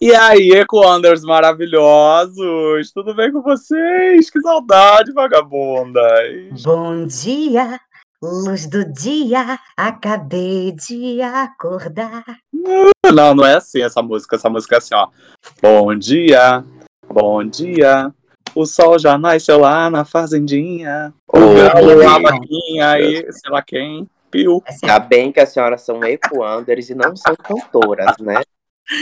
E aí, Ecoanders maravilhosos! Tudo bem com vocês? Que saudade, vagabundas! Bom dia, luz do dia. Acabei de acordar. Não, não é assim essa música. Essa música é assim, ó. Bom dia, bom dia. O sol já nasceu lá na fazendinha. O Ô, galo, a vaquinha aí, sei lá quem. Piu. Ainda bem que as senhoras são ecoanders e não são cantoras, né?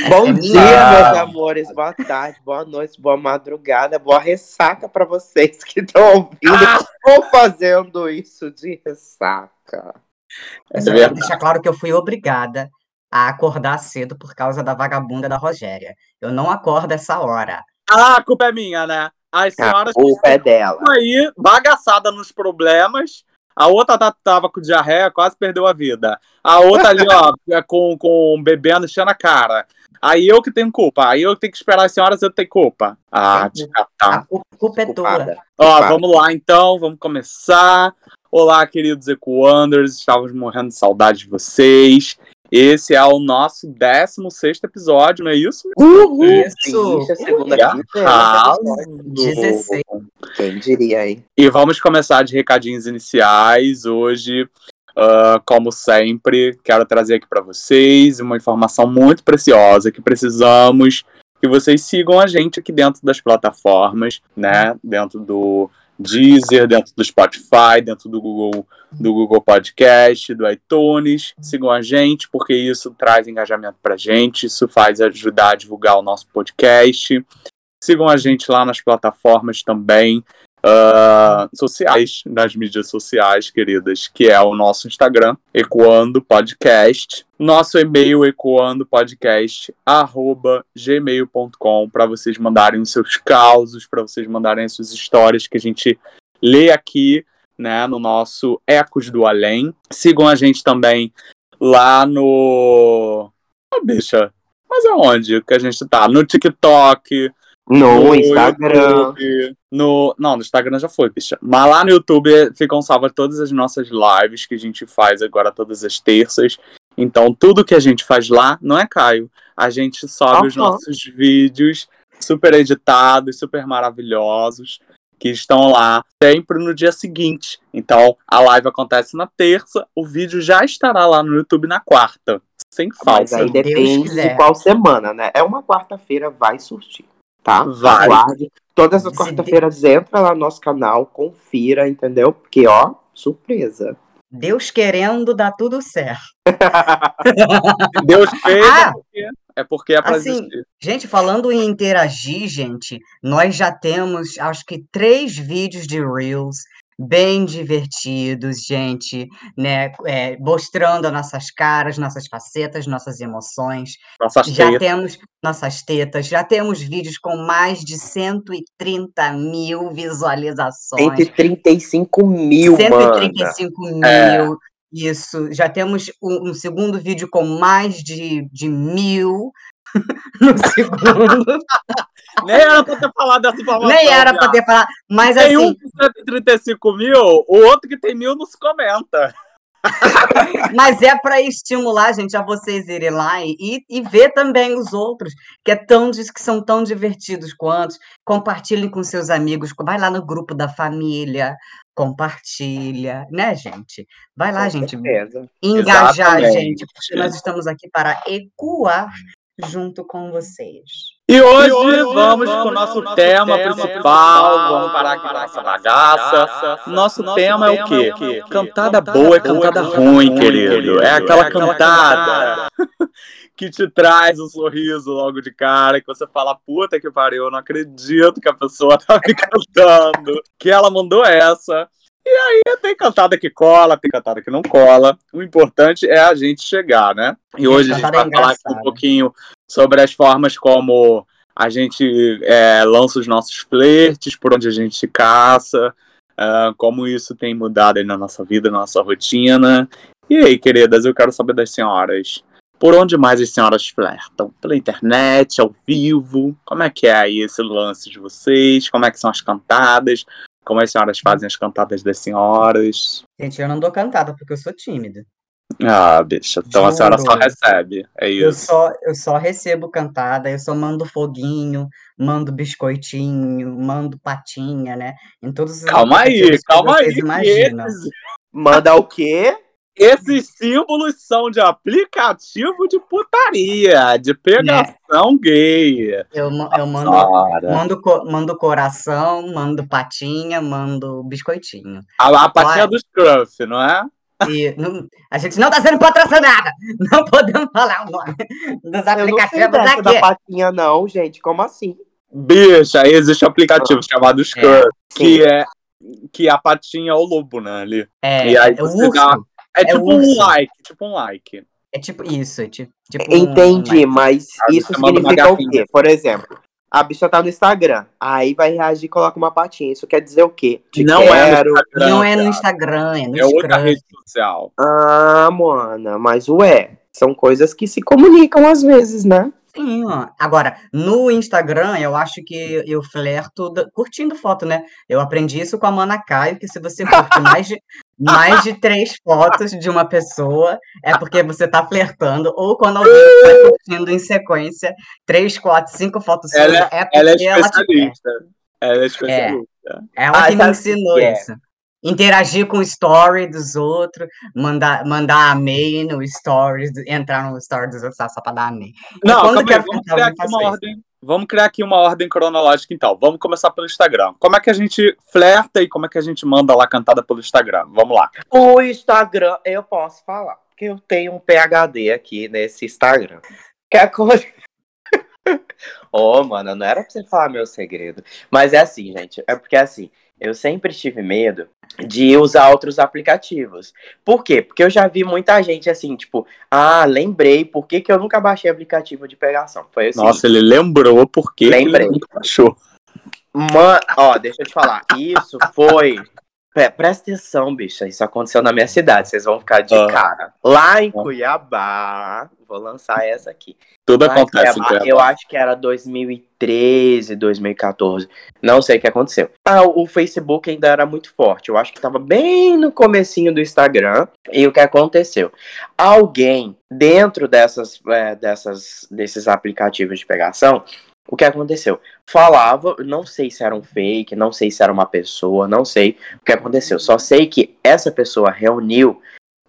Bom dia, minha. meus amores. Boa tarde, boa noite, boa madrugada, boa ressaca pra vocês que estão ouvindo ou fazendo isso de ressaca. É Eu só quero verdade. deixar claro que eu fui obrigada a acordar cedo por causa da vagabunda da Rogéria. Eu não acordo essa hora. Ah, a culpa é minha, né? As A senhoras culpa é dela. aí, bagaçada nos problemas. A outra tá- tava com diarreia, quase perdeu a vida. A outra ali, ó, com, com bebendo, enchendo a cara. Aí eu que tenho culpa. Aí eu tenho que esperar as senhoras, eu tenho culpa. Ah, te A catar. cu- culpa é. Culpada. Ó, vamos lá então, vamos começar. Olá, queridos Ecoanders, estávamos morrendo de saudade de vocês. Esse é o nosso 16 episódio, não é isso? Isso. Ixi, a segunda Olha, quinzena, arrasou. 16. Quem diria aí? E vamos começar de recadinhos iniciais. Hoje, ah, como sempre, quero trazer aqui para vocês uma informação muito preciosa que precisamos que vocês sigam a gente aqui dentro das plataformas, né? Dentro do Deezer, dentro do Spotify, dentro do Google, do Google Podcast, do iTunes. Sigam a gente, porque isso traz engajamento pra gente, isso faz ajudar a divulgar o nosso podcast. Sigam a gente lá nas plataformas também ah, sociais, nas mídias sociais, queridas, que é o nosso Instagram, Ecoando Podcast, nosso e-mail ecoandopodcast arroba gmail.com para vocês mandarem os seus causos, para vocês mandarem as suas histórias que a gente lê aqui, né, no nosso Ecos do Além. Sigam a gente também lá no Ah, bicha, mas aonde que a gente tá? No TikTok, No Instagram. YouTube, no... Não, no Instagram já foi, bicha. Mas lá no YouTube ficam salvas todas as nossas lives que a gente faz agora todas as terças. Então, tudo que a gente faz lá não é Caio. A gente sobe os Aham. nossos vídeos super editados, super maravilhosos, que estão lá sempre no dia seguinte. Então, a live acontece na terça, o vídeo já estará lá no YouTube na quarta. Sem Mas falta. aí Deus depende de qual semana, né? É uma quarta-feira, vai surtir, tá? Vai. Aguarde. Todas as quarta-feiras entra lá no nosso canal, confira, entendeu? Porque, ó, surpresa. Deus querendo, dá tudo certo. Deus fez, é Ah! porque é, porque é pra Assim, existir. Gente, falando em interagir, gente, nós já temos, acho que, três vídeos de Reels bem divertidos, gente, né? é, mostrando as nossas caras, nossas facetas, nossas emoções. Nossas Já tetas. temos nossas tetas, já temos vídeos com mais de 130 mil visualizações. 135 mil, mano. 135 mil. É. Isso. Já temos um, um segundo vídeo com mais de, de mil no segundo. Nem era pra ter falado dessa informação. Nem era viado. para ter falado. Mas Tem um assim, com 135 mil, o outro que tem mil não se comenta. mas é para estimular, gente, a vocês irem lá e, e, ver também os outros, que, é tão, que são tão divertidos quanto. Compartilhem com seus amigos. Vai lá no grupo da família. Compartilha, né, gente? Vai lá, Com gente. certeza. engajar, Exatamente. gente, porque nós estamos aqui para ecoar junto com vocês. E hoje, E hoje vamos, vamos com o nosso o nosso tema, tema principal. principal. Vamos parar com a nossa bagaça. Nosso, Nosso tema, é o tema quê? é o quê? Cantada Cantada boa é boa, cantada cantada ruim, ruim, querido. querido. É aquela É aquela cantada que te traz um sorriso logo de cara, que você fala, puta que pariu, eu não acredito que a pessoa tá me cantando. Que ela mandou essa. E aí tem cantada que cola, tem cantada que não cola. O importante é a gente chegar, né? E hoje a gente vai é falar aqui um pouquinho sobre as formas como a gente é, lança os nossos flertes, por onde a gente caça, uh, como isso tem mudado aí na nossa vida, na nossa rotina. E aí, queridas, eu quero saber das senhoras. Por onde mais as senhoras flertam? Pela internet, ao vivo? Como é que é aí esse lance de vocês? Como é que são as cantadas? Como as senhoras fazem as cantadas das senhoras? Gente, eu não dou cantada porque eu sou tímida. Ah, bicha. Então a senhora só Juro. recebe. É Eu isso. só, eu só recebo cantada, eu só mando foguinho, mando biscoitinho, mando patinha, né? Em todos os Calma aí, calma aí. esses, Manda o quê? Esses símbolos são de aplicativo de putaria, de pegação gay. Eu, eu mando, mando, mando coração, mando patinha, mando biscoitinho. A, a patinha Olha. do Scruff, não é? E não- a gente não tá sendo patrocinada, não podemos falar o nome dos Eu não aplicativos dessa da aqui. patinha, não, gente. Como assim? Bicha, aí existe um aplicativo chamado Scruff, que Sim. é que a patinha é o lobo, né? Ali. É, E aí é o urso. dá- É, É tipo um urso. like, tipo um like. É tipo isso, é tipo, tipo Entendi, um- mas Aí isso significa o quê? Por exemplo, a bicha tá no Instagram, aí vai reagir e coloca uma patinha. Isso quer dizer o quê? Te não é quero. no Instagram. Não é no. Instagram, é no É outra Scruff. rede social. Ah, mana, mas ué, são coisas que se comunicam às vezes, né? Sim, ó. Agora, no Instagram, eu acho que eu flerto da- curtindo foto, né? Eu aprendi isso com a Mana Caio, que se você curte mais de, mais de três fotos de uma pessoa, é porque você tá flertando, ou quando alguém está curtindo em sequência três, quatro, cinco fotos suas, Ela- é porque Ela é ela te quer. especialista. Ela é especialista. Ela Ah, que me sabe o que ensinou que é? isso. Interagir com o story dos outros, mandar, mandar amei no stories, entrar no story dos outros só só pra dar amei. Não, quando aí, vamos criar aqui uma ordem. Vamos criar aqui uma ordem cronológica, então. Vamos começar pelo Instagram. Como é que a gente flerta e como é que a gente manda lá cantada pelo Instagram? Vamos lá. O Instagram, eu posso falar, porque eu tenho um PHD aqui nesse Instagram. Que a coisa. Ô, mano, não era pra você falar meu segredo. Mas é assim, gente. É porque assim, eu sempre tive medo de usar outros aplicativos. Por quê? Porque eu já vi muita gente assim, tipo, ah, lembrei, por que, que eu nunca baixei aplicativo de pegação? Foi assim. Nossa, ele lembrou porque Lembrei. ele nunca achou. Mano, ó, deixa eu te falar. Isso foi. Pre- Presta atenção, bicha. Isso aconteceu na minha cidade. Vocês vão ficar de Ah. cara. Lá em Cuiabá. Vou lançar essa aqui. Tudo em acontece Cuiabá, Cuiabá. Eu acho que era 2013, 2014. Não sei o que aconteceu. Ah, o Facebook ainda era muito forte. Eu acho que tava bem no comecinho do Instagram. E o que aconteceu? Alguém dentro dessas, é, dessas, desses aplicativos de pegação, o que aconteceu? Falava, não sei se era um fake, não sei se era uma pessoa, não sei o que aconteceu. Só sei que essa pessoa reuniu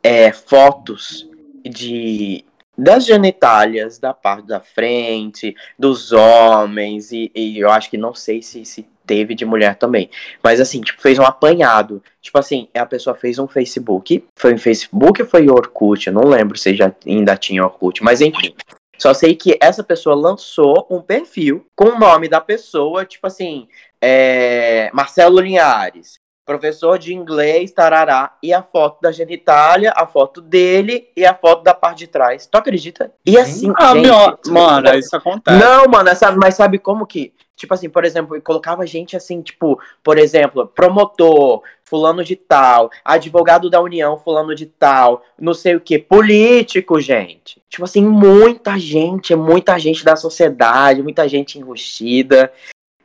é, fotos de das genitálias, da parte da frente, dos homens, e, e eu acho que não sei se, se teve de mulher também. Mas assim, tipo, fez um apanhado. Tipo assim, a pessoa fez um Facebook. Foi um Facebook ou foi Orkut? Eu não lembro se já ainda tinha Orkut, mas enfim. Só sei que essa pessoa lançou um perfil com o nome da pessoa, tipo assim, é, Marcelo Linhares, professor de inglês, tarará, e a foto da genitália, a foto dele e a foto da parte de trás. Tu acredita? E assim, Ah, gente, meu, mano, isso acontece. não, mano, sabe, mas sabe como que? Tipo assim, por exemplo, colocava gente assim, tipo, por exemplo, promotor, fulano de tal, advogado da União, fulano de tal, não sei o que, político, gente. Tipo assim, muita gente, muita gente da sociedade, muita gente enrustida.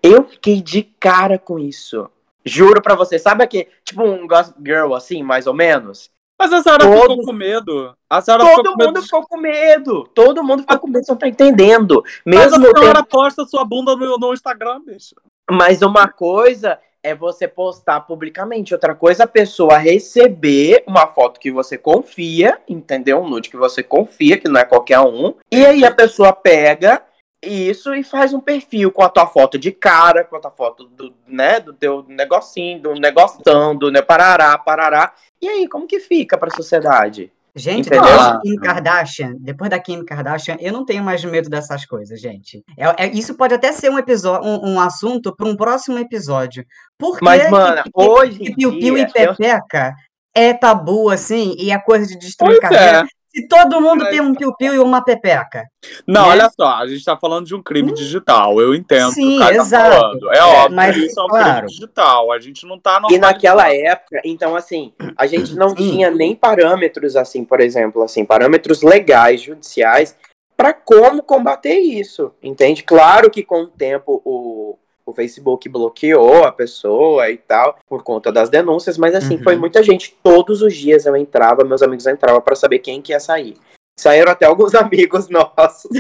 Eu fiquei de cara com isso. Juro pra você, sabe aquele, tipo um Gossip Girl, assim, mais ou menos? Mas a senhora Todos- ficou com medo. A senhora ficou Todo com medo. mundo ficou com medo. Todo mundo ficou com medo, você não tá entendendo. Mas a Mesmo senhora tendo posta sua bunda no, no Instagram, bicho. Mas uma coisa é você postar publicamente, outra coisa é a pessoa receber uma foto que você confia, entendeu? Um nude que você confia, que não é qualquer um. E aí a pessoa pega isso e faz um perfil com a tua foto de cara, com a tua foto do, né, do teu negocinho, do negostão, do né, parará, parará. E aí, como que fica pra sociedade? Gente, Entendeu? depois Ah. da Kim Kardashian, depois da Kim Kardashian, eu não tenho mais medo dessas coisas, gente. É, é- isso pode até ser um episódio, um, um assunto para um próximo episódio. Por que Mas, que- hoje piu-piu e dia, eu- pepeca é tabu, assim, e a coisa de destruir Pois carreira é. Se todo mundo tem um piu-piu e uma pepeca. Não, né? olha só, a gente tá falando de um crime digital. Eu entendo que Sim, o cara tá exato. falando. É óbvio, mas, isso é um claro. crime digital. A gente não tá E naquela época, então assim, a gente não Sim. tinha nem parâmetros assim, por exemplo, assim, parâmetros legais, judiciais, para como combater isso, entende? Claro que com o tempo o, o Facebook bloqueou a pessoa e tal, por conta das denúncias, mas assim, Uhum. foi muita gente, todos os dias eu entrava, meus amigos entravam para saber quem que ia sair. Saíram até alguns amigos nossos.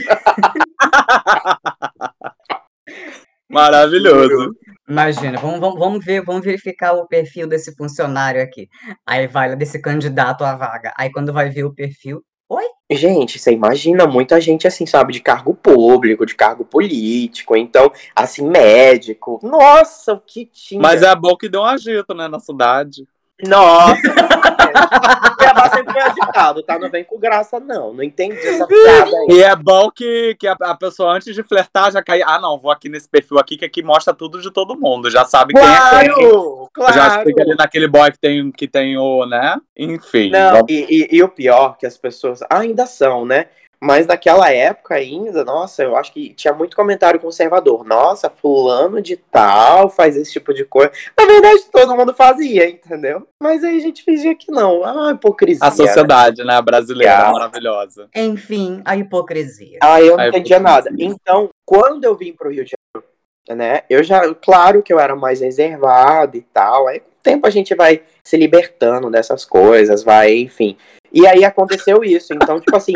Maravilhoso. Imagina, vamos, vamos, vamos ver, vamos verificar o perfil desse funcionário aqui. Aí vai lá desse candidato à vaga. Aí quando vai ver o perfil, Gente, você imagina muita gente assim, sabe, de cargo público, de cargo político, então, assim, médico. Nossa, o que tinha. Mas é bom que deu um agito, né, na cidade. Nossa! Foi agitado, tá? Não vem com graça, não. Não entendi essa piada aí. E é bom que, que a, a pessoa, antes de flertar, já cai. Ah, não, vou aqui nesse perfil aqui, que aqui mostra tudo de todo mundo. Já sabe quem é quem. Claro! Já Claro! fica ali naquele boy que tem, que tem o, né? Enfim. Não, vamos- e, e- e o pior que as pessoas ainda são, né? Mas naquela época ainda, nossa, eu acho que tinha muito comentário conservador. Nossa, fulano de tal faz esse tipo de coisa. Na verdade, todo mundo fazia, entendeu? Mas aí a gente fingia que não. Ah, hipocrisia. A sociedade, né, brasileira, Ah. maravilhosa. enfim, a hipocrisia. Ah, eu não Aí, entendia pô, nada. Então, quando eu vim pro Rio de Janeiro, né, eu já, claro que eu era mais reservado e tal, aí com o tempo a gente vai se libertando dessas coisas, vai, enfim. E aí aconteceu isso, então, tipo assim,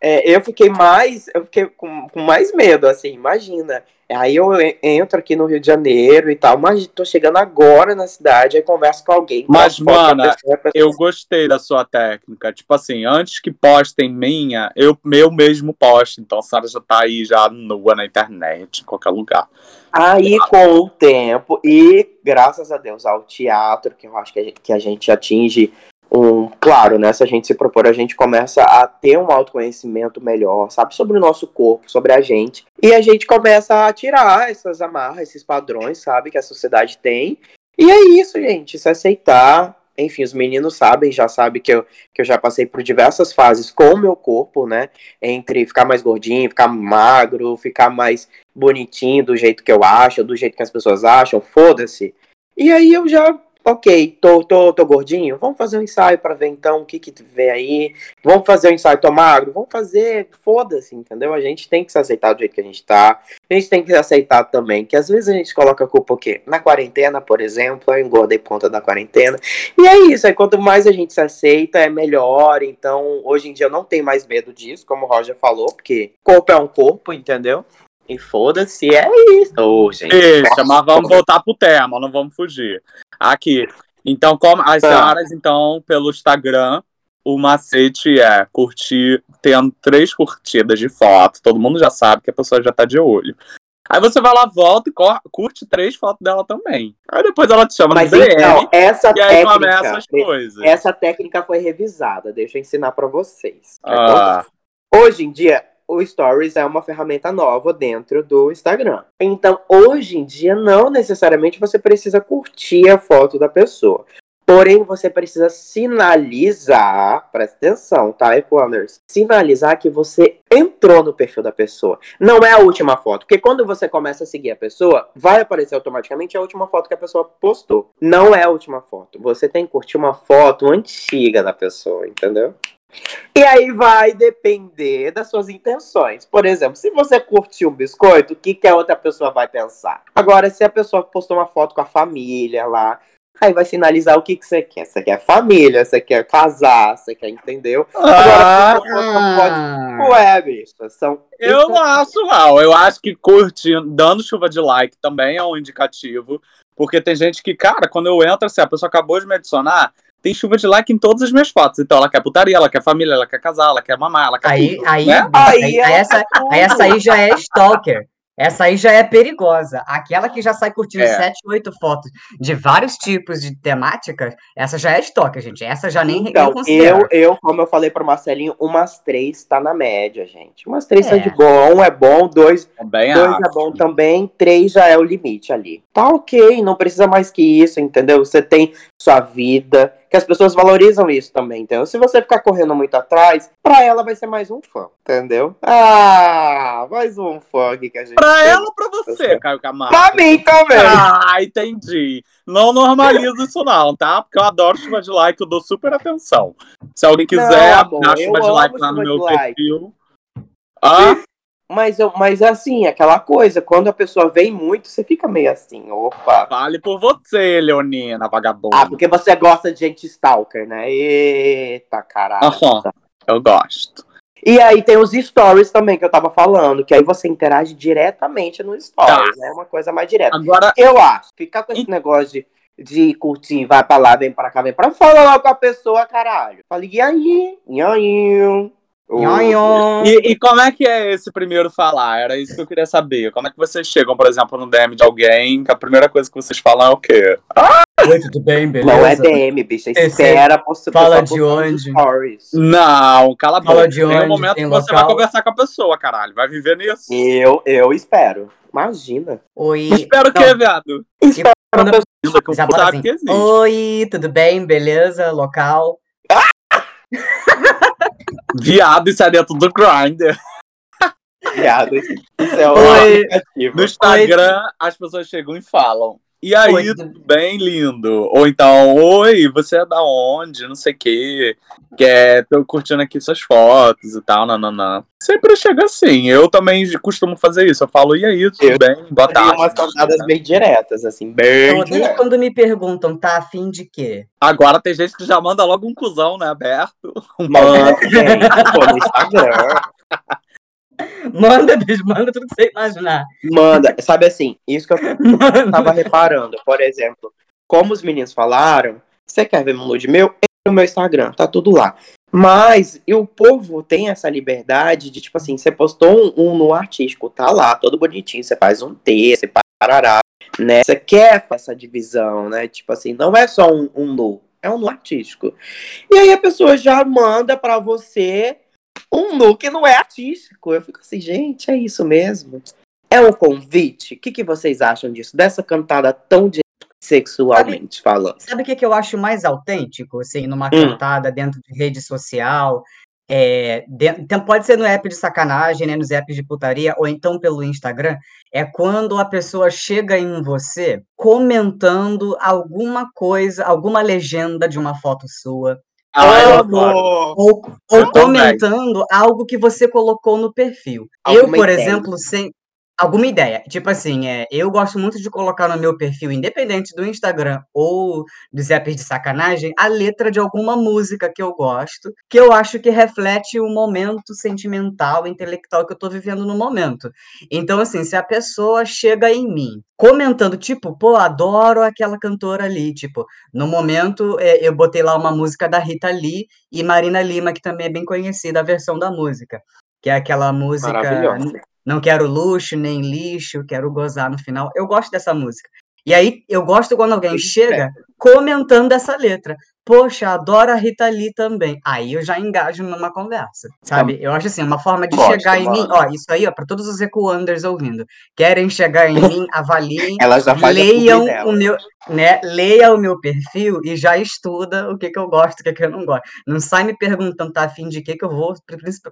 é, eu fiquei mais, eu fiquei com, com mais medo, assim, imagina. Aí eu en- entro aqui no Rio de Janeiro e tal, mas tô chegando agora na cidade, aí converso com alguém. Mas, mana, pessoa, a pessoa- Eu gostei da sua técnica. Tipo assim, antes que postem minha, eu, eu mesmo posto. Então a senhora já tá aí já nua na internet, em qualquer lugar. Aí, com o tempo, e graças a Deus ao teatro, que eu acho que a gente, que a gente atinge um. Claro, né? Se a gente se propor, a gente começa a ter um autoconhecimento melhor, sabe? Sobre o nosso corpo, sobre a gente. E a gente começa a tirar essas amarras, esses padrões, sabe? Que a sociedade tem. E é isso, gente. Se aceitar. Enfim, os meninos sabem, já sabem que eu, que eu já passei por diversas fases com o meu corpo, né? Entre ficar mais gordinho, ficar magro, ficar mais bonitinho do jeito que eu acho, do jeito que as pessoas acham, foda-se. E aí eu já, ok, tô, tô, tô gordinho, vamos fazer um ensaio pra ver então o que que vem aí. Vamos fazer um ensaio, tô magro, vamos fazer, foda-se, entendeu? A gente tem que se aceitar do jeito que a gente tá. A gente tem que aceitar também que às vezes a gente coloca a culpa o quê? Na quarentena, por exemplo, eu engordei por conta da quarentena. E é isso, aí quanto mais a gente se aceita, é melhor. Então, hoje em dia eu não tenho mais medo disso, como o Roger falou, porque corpo é um corpo, entendeu? E foda-se, é isso. Ô, gente. Deixa, mas vamos voltar pro tema, não vamos fugir. Aqui. Então, como as Tá. senhoras, então, pelo Instagram, o macete é curtir, tendo três curtidas de foto. Todo mundo já sabe que a pessoa já tá de olho. Aí você vai lá, volta e curte três fotos dela também. Aí depois ela te chama Mas no DM então, essa e aí começa técnica, as coisas. essa técnica foi revisada. Deixa eu ensinar pra vocês. Ah, Hoje em dia, o Stories é uma ferramenta nova dentro do Instagram. Então, hoje em dia, não necessariamente você precisa curtir a foto da pessoa. Porém, você precisa sinalizar, presta atenção, tá, Equanders? Sinalizar que você entrou no perfil da pessoa. Não é a última foto. Porque quando você começa a seguir a pessoa, vai aparecer automaticamente a última foto que a pessoa postou. Não é a última foto. Você tem que curtir uma foto antiga da pessoa, entendeu? E aí vai depender das suas intenções. Por exemplo, se você curtiu um biscoito, o que, que a outra pessoa vai pensar? Agora, se a pessoa postou uma foto com a família lá, aí vai sinalizar o que, que você quer. Você quer família, você quer casar, você quer, entendeu? Agora, Ah, Ué, bicho, são. eu não acho mal. Eu acho que curtindo, dando chuva de like também é um indicativo. Porque tem gente que, cara, quando eu entro, assim, a pessoa acabou de me adicionar, tem chuva de like em todas as minhas fotos. Então ela quer putaria, ela quer família, ela quer casar, ela quer mamar, ela quer aí, tudo, aí, né? Aí aí, aí essa, tá aí essa aí já é stalker. Essa aí já é perigosa. Aquela que já sai curtindo É. sete, oito fotos de vários tipos de temáticas, essa já é stalker, gente. Essa já nem, Então, eu, eu, como eu falei pro Marcelinho, umas três tá na média, gente. Umas três tá É. de bom, um é bom, dois Também Dois acho. é bom também, três já é o limite ali. Tá ok, não precisa mais que isso, entendeu? Você tem sua vida. Que as pessoas valorizam isso também, entendeu? Se você ficar correndo muito atrás, pra ela vai ser mais um fã, entendeu? Ah, mais um fã aqui que a gente. Pra tem. ela ou pra você, Caio Camargo? Pra mim também. Ah, entendi. Não normalizo isso não, tá? Porque eu adoro chuva de like, eu dou super atenção. Se alguém quiser Não, amor, dar eu chuva de like lá no meu like. perfil. Ah, Mas, eu, mas assim, aquela coisa, quando a pessoa vem muito, você fica meio assim, opa. vale por você, Leonina, vagabunda. Ah, porque você gosta de gente stalker, né? Eita, caralho. Aham. Eu gosto. E aí tem os stories também que eu tava falando, que aí você interage diretamente nos stories, Tá. né? Uma coisa mais direta. Agora, Eu acho, ficar com esse negócio de, de curtir, vai pra lá, vem pra cá, vem pra fala lá com a pessoa, caralho. Falei, e aí? E aí? Nhonhon. e, e como é que é esse primeiro falar? Era isso que eu queria saber. Como é que vocês chegam, por exemplo, no DM de alguém, que a primeira coisa que vocês falam é o quê? Oi, tudo bem? Beleza? Não é DM, bicha. Esse Espera a pessoa fala de onde? Não, cala a Fala boca. de Tem um onde, momento tem que você local. vai conversar com a pessoa, caralho. Vai viver nisso. Eu, eu espero. Imagina. Oi. Espero que, Não, viado. Espero a pessoa. Que o sabe assim, que existe. Oi, tudo bem? Beleza? Local? Viado, isso é dentro do Grindr. Viado. Isso é um Oi. aplicativo. No Instagram, as pessoas chegam e falam. E aí, Oi, tudo bem, lindo? Ou então, oi, você é da onde? Não sei o quê. Que é, tô curtindo aqui suas fotos e tal, nananã. Sempre chega assim. Eu também costumo fazer isso. Eu falo, e aí, tudo Eu bem? Boa tarde. umas cantadas bem diretas, assim, bem odeio diretas. quando me perguntam, tá afim de quê? Agora tem gente que já manda logo um cuzão, né? Aberto. Um Manda, gente, pô, no Instagram. Manda, bicho, manda tudo que você imaginar. Manda. Sabe assim, isso que eu Manda. tava reparando, por exemplo, como os meninos falaram, você quer ver meu nude meu? Entra no meu Instagram, tá tudo lá. Mas e o povo tem essa liberdade de, tipo assim, você postou um, um no artístico, tá lá, todo bonitinho, você faz um T, você parará, né? Você quer essa divisão, né? Tipo assim, não é só um, um nu, é um nu artístico. E aí a pessoa já manda pra você um nu que não é artístico. Eu fico assim, gente, é isso mesmo? É um convite? O que, que vocês acham disso? Dessa cantada tão de sexualmente falando. Sabe o que, que eu acho mais autêntico, assim, numa Hum. cantada dentro de rede social? É, de- então pode ser no app de sacanagem, né, nos apps de putaria, ou então pelo Instagram, é quando a pessoa chega em você comentando alguma coisa, alguma legenda de uma foto sua, Ah, eu ou, ou Eu comentando algo que você colocou no perfil. eu, Alguma por ideia. exemplo, sem alguma ideia. Tipo assim, é, eu gosto muito de colocar no meu perfil, independente do Instagram ou dos apps de sacanagem, a letra de alguma música que eu gosto, que eu acho que reflete o momento sentimental, intelectual que eu tô vivendo no momento. Então, assim, se a pessoa chega em mim comentando, tipo, pô, adoro aquela cantora ali, tipo, no momento é, eu botei lá uma música da Rita Lee e Marina Lima, que também é bem conhecida a versão da música, que é aquela música Maravilhosa. Não quero luxo nem lixo, quero gozar no final. Eu gosto dessa música. E aí eu gosto quando alguém chega comentando essa letra. Poxa, adoro a Rita Lee também. Aí eu já engajo numa conversa, sabe? Eu acho assim, uma forma de Gosto, chegar em mim. Ó, isso aí, ó, para todos os ecoanders ouvindo. Querem chegar em mim, avaliem, Ela já faz leiam o meu, né? Leia o meu perfil e já estuda o que que eu gosto, o que que eu não gosto. Não sai me perguntando tá afim de quê que eu vou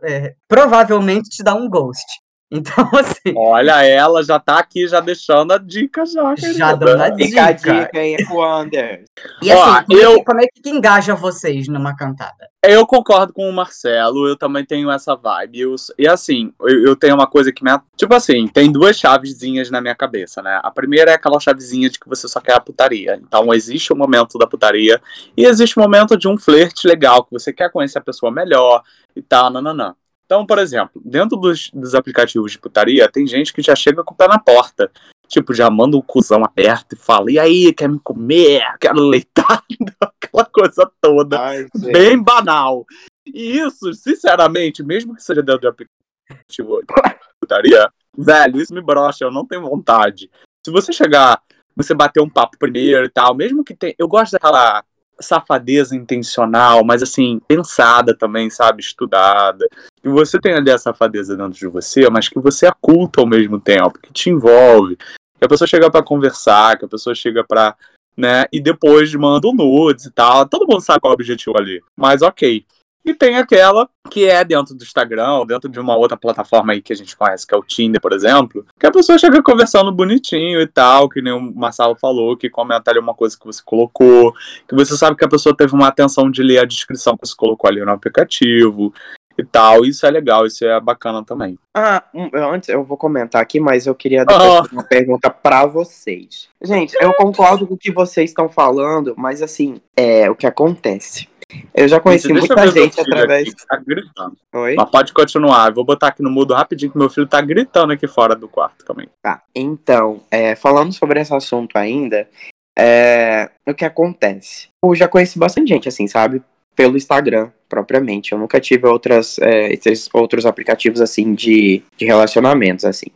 é, provavelmente te dar um ghost. Então, assim, Olha, ela já tá aqui já deixando a dica já. já dando a Fica a dica. dica aí, Equander. E Ó, assim, como, é eu- que, como é que engaja vocês numa cantada? Eu concordo com o Marcelo, eu também tenho essa vibe. Eu- e assim, eu, eu tenho uma coisa que me. Tipo assim, tem duas chavezinhas na minha cabeça, né? A primeira é aquela chavezinha de que você só quer a putaria. Então existe o momento da putaria e existe o momento de um flerte legal, que você quer conhecer a pessoa melhor e tal, nananã. Então, por exemplo, dentro dos, dos aplicativos de putaria, tem gente que já chega com o pé na porta. Tipo, já manda o cuzão aberto e fala: e aí, quer me comer? Quero leitado? Aquela coisa toda Ai, bem banal. E isso, sinceramente, mesmo que seja dentro de aplicativo de putaria, velho, isso me brocha, eu não tenho vontade. Se você chegar, você bater um papo primeiro e tal, mesmo que tenha. Eu gosto daquela safadeza intencional, mas assim, pensada também, sabe? Estudada. Que você tem ali a safadeza dentro de você, mas que você oculta ao mesmo tempo, que te envolve. Que a pessoa chega pra conversar, que a pessoa chega pra né? E depois mandam nudes e tal. Todo mundo sabe qual é o objetivo ali. Mas ok. E tem aquela que é dentro do Instagram, dentro de uma outra plataforma aí que a gente conhece, que é o Tinder, por exemplo, que a pessoa chega conversando bonitinho e tal, que nem o Marcelo falou, que comenta ali uma coisa que você colocou, que você sabe que a pessoa teve uma atenção de ler a descrição que você colocou ali no aplicativo e tal. Isso é legal, isso é bacana também. Ah, um, antes eu vou comentar aqui, mas eu queria depois Ah. fazer uma pergunta pra vocês. Gente, eu concordo com o que vocês estão falando, mas assim, é o que acontece. Eu já conheci eu muita gente através. aqui, tá gritando. Oi? Mas pode continuar. Eu vou botar aqui no mudo rapidinho que meu filho tá gritando aqui fora do quarto também. Tá, então, é, falando sobre esse assunto ainda, é, o que acontece? Eu já conheci bastante gente, assim, sabe? Pelo Instagram, propriamente. Eu nunca tive outras, é, esses outros aplicativos, assim, de, de relacionamentos, assim.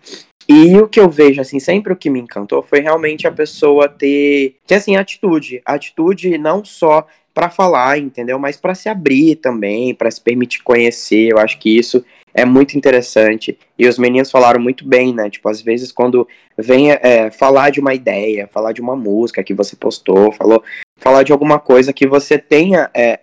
E o que eu vejo, assim, sempre o que me encantou foi realmente a pessoa ter, ter assim, atitude. Atitude não só pra falar, entendeu? Mas pra se abrir também, pra se permitir conhecer. Eu acho que isso é muito interessante. E os meninos falaram muito bem, né? Tipo, às vezes quando vem é, falar de uma ideia, falar de uma música que você postou, falou, falar de alguma coisa que você tenha é,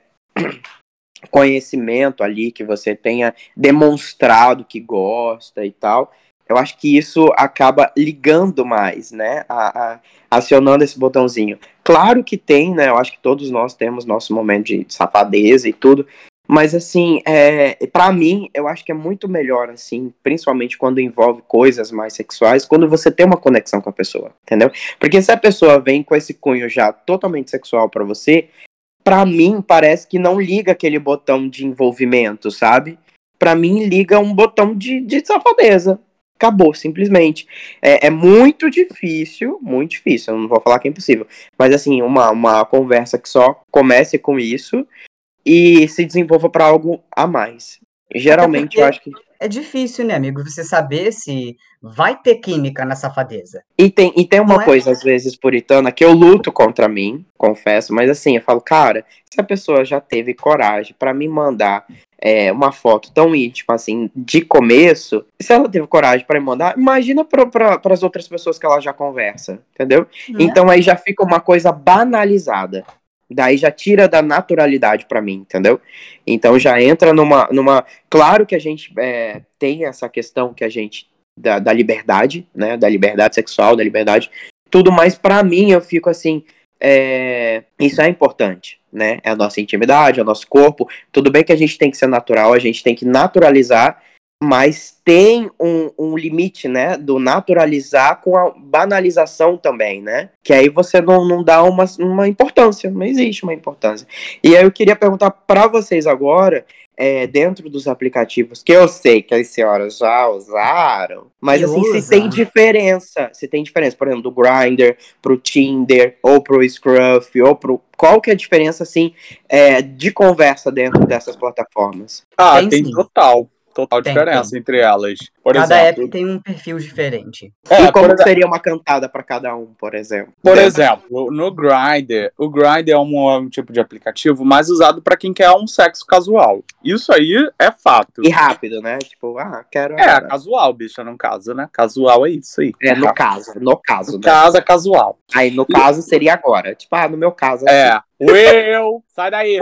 conhecimento ali, que você tenha demonstrado que gosta e tal. Eu acho que isso acaba ligando mais, né? A, a- acionando esse botãozinho. Claro que tem, né? Eu acho que todos nós temos nosso momento de safadeza e tudo. Mas assim, é, para mim, eu acho que é muito melhor, assim, principalmente quando envolve coisas mais sexuais, quando você tem uma conexão com a pessoa, entendeu? Porque se a pessoa vem com esse cunho já totalmente sexual pra você, pra mim parece que não liga aquele botão de envolvimento, sabe? Pra mim liga um botão de, de safadeza. Acabou, simplesmente. É, é muito difícil, muito difícil, eu não vou falar que é impossível, mas assim, uma, uma conversa que só comece com isso e se desenvolva pra algo a mais. Geralmente eu acho que. É difícil, né, amigo, você saber se vai ter química na safadeza. E tem, e tem uma é? coisa, às vezes, puritana, que eu luto contra mim, confesso, mas assim, eu falo, cara, se a pessoa já teve coragem pra me mandar é, uma foto tão íntima, assim, de começo, se ela teve coragem pra me mandar, imagina para as outras pessoas que ela já conversa, entendeu? Né? Então aí já fica uma coisa banalizada. Daí já tira da naturalidade pra mim, entendeu? Então já entra numa. numa claro que a gente é, tem essa questão que a gente. Da, da liberdade, né? Da liberdade sexual, da liberdade. Tudo, mas pra mim eu fico assim. é, isso é importante, né? É a nossa intimidade, é o nosso corpo. Tudo bem que a gente tem que ser natural, a gente tem que naturalizar, mas tem um, um limite, né? Do naturalizar com a banalização também, né? Que aí você não, não dá uma, uma importância, não existe uma importância. E aí eu queria perguntar pra vocês agora, é, dentro dos aplicativos, que eu sei que as senhoras já usaram, mas assim, se usa. tem diferença, se tem diferença, por exemplo, do Grindr pro Tinder, ou pro Scruff, ou pro. Qual que é a diferença, assim, é, de conversa dentro dessas plataformas? Ah, Tem tem, total. Total Tem, diferença entre elas. Por Cada exemplo. app tem um perfil diferente. É, e como seria uma cantada pra cada um, por exemplo? por Dentro- exemplo, no Grindr, o Grindr é um, um tipo de aplicativo mais usado pra quem quer um sexo casual. Isso aí é fato. E rápido, né? Tipo, ah, quero. É, casual, bicho, no caso, né? Casual é isso aí. É, no caso, no caso, No né? caso é casual. Aí, no caso, seria agora. Tipo, ah, no meu caso. assim. É. Eu, sai daí.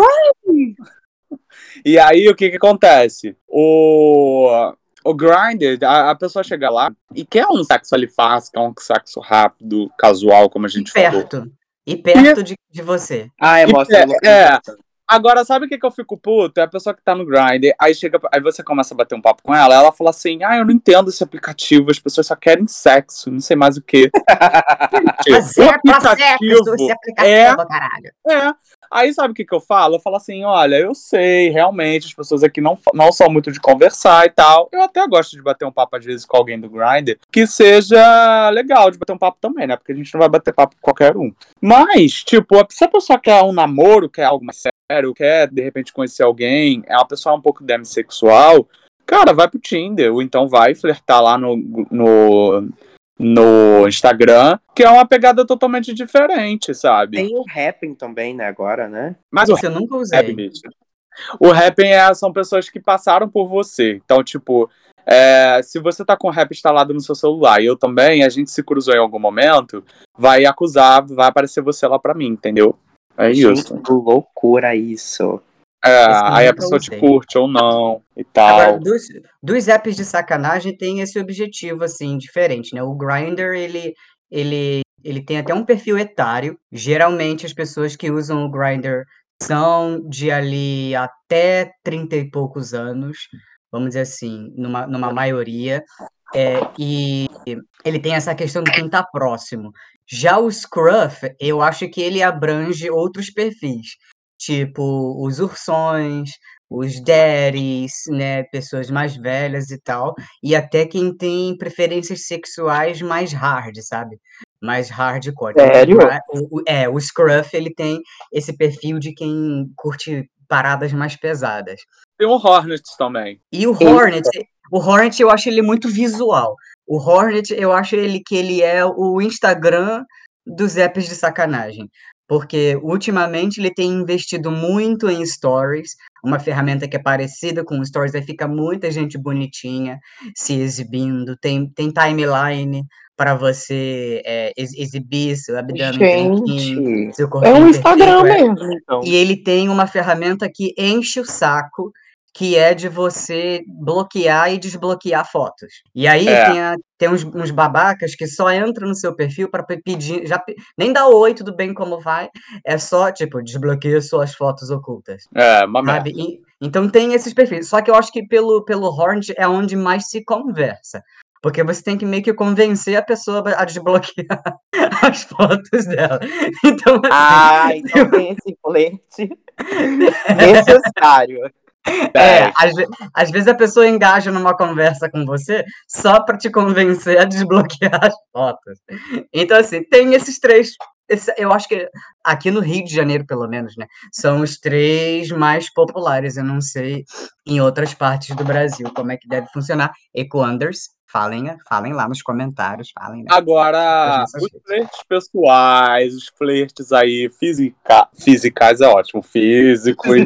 E aí, o que que acontece? O, o Grindr, a, a pessoa chega lá e quer um sexo ali fácil, quer um sexo rápido, casual, como a E gente falou. perto. E perto de, de você. Ah, é, E mostra é, localização. Agora, sabe o que, que eu fico puto? É a pessoa que tá no Grindr, aí chega, aí você começa a bater um papo com ela, ela fala assim, ah, eu não entendo esse aplicativo, as pessoas só querem sexo, não sei mais o que. Mas é pra sexo esse aplicativo, é- caralho. É. Aí sabe o que, que eu falo? Eu falo assim: olha, eu sei, realmente, as pessoas aqui não, não são muito de conversar e tal. Eu até gosto de bater um papo, às vezes, com alguém do Grindr, que seja legal de bater um papo também, né? Porque a gente não vai bater papo com qualquer um. Mas, tipo, se a pessoa quer um namoro, quer algo mais sério, quer de repente conhecer alguém, é uma pessoa um pouco demissexual, cara, vai pro Tinder, ou então vai flertar lá no, no, no Instagram, que é uma pegada totalmente diferente, sabe? Tem o rapping também, né, agora, né? Mas o Isso eu nunca usei. bicho. O rapping é, são pessoas que passaram por você. Então, tipo, é, se você tá com o rap instalado no seu celular e eu também, a gente se cruzou em algum momento, vai acusar, vai aparecer você lá pra mim, entendeu? É Gente, isso. que loucura isso. É, aí a pessoa te curte ou não e Agora, tal. dos, dos apps de sacanagem tem esse objetivo, assim, diferente, né? O Grindr, ele, ele, ele tem até um perfil etário. Geralmente, as pessoas que usam o Grindr são de ali até 30 e poucos anos, vamos dizer assim, numa, numa maioria. É, e ele tem essa questão de quem tá próximo. Já o Scruff, eu acho que ele abrange outros perfis, tipo os ursões, os daddies, né, pessoas mais velhas e tal, e até quem tem preferências sexuais mais hard, sabe? Mais hardcore. Então, o Sério? O- o- é, o Scruff, ele tem esse perfil de quem curte paradas mais pesadas. Tem o Hornets também. E o Eita. Hornet, o Hornet eu acho ele muito visual. O Hornet, eu acho ele que ele é o Instagram dos apps de sacanagem. Porque ultimamente ele tem investido muito em stories, uma ferramenta que é parecida com stories, aí fica muita gente bonitinha se exibindo, tem, tem timeline para você é, ex- exibir seu abdômen Gente, seu é corpinho um Instagram perfeito, é, mesmo, então. e ele tem uma ferramenta que enche o saco, que é de você bloquear e desbloquear fotos. E aí É. tem, a- tem uns, uns babacas que só entram no seu perfil para pedir, já nem dá oi, tudo bem, como vai? É só tipo desbloqueia suas fotos ocultas, É, uma sabe? E- então tem esses perfis. Só que eu acho que pelo pelo Hornet é onde mais se conversa. Porque você tem que meio que convencer a pessoa a desbloquear as fotos dela. Então, assim, Ah, então tem esse flerte necessário. É, às, ve- às vezes a pessoa engaja numa conversa com você só para te convencer a desbloquear as fotos. Então, assim, tem esses três. esse- eu acho que aqui no Rio de Janeiro, pelo menos, né? São os três mais populares. Eu não sei em outras partes do Brasil como é que deve funcionar. Ecoanders, falem, falem lá nos comentários, falem, né? Agora, os redes. flertes pessoais, os flertes aí física, fisicais é ótimo, físicos.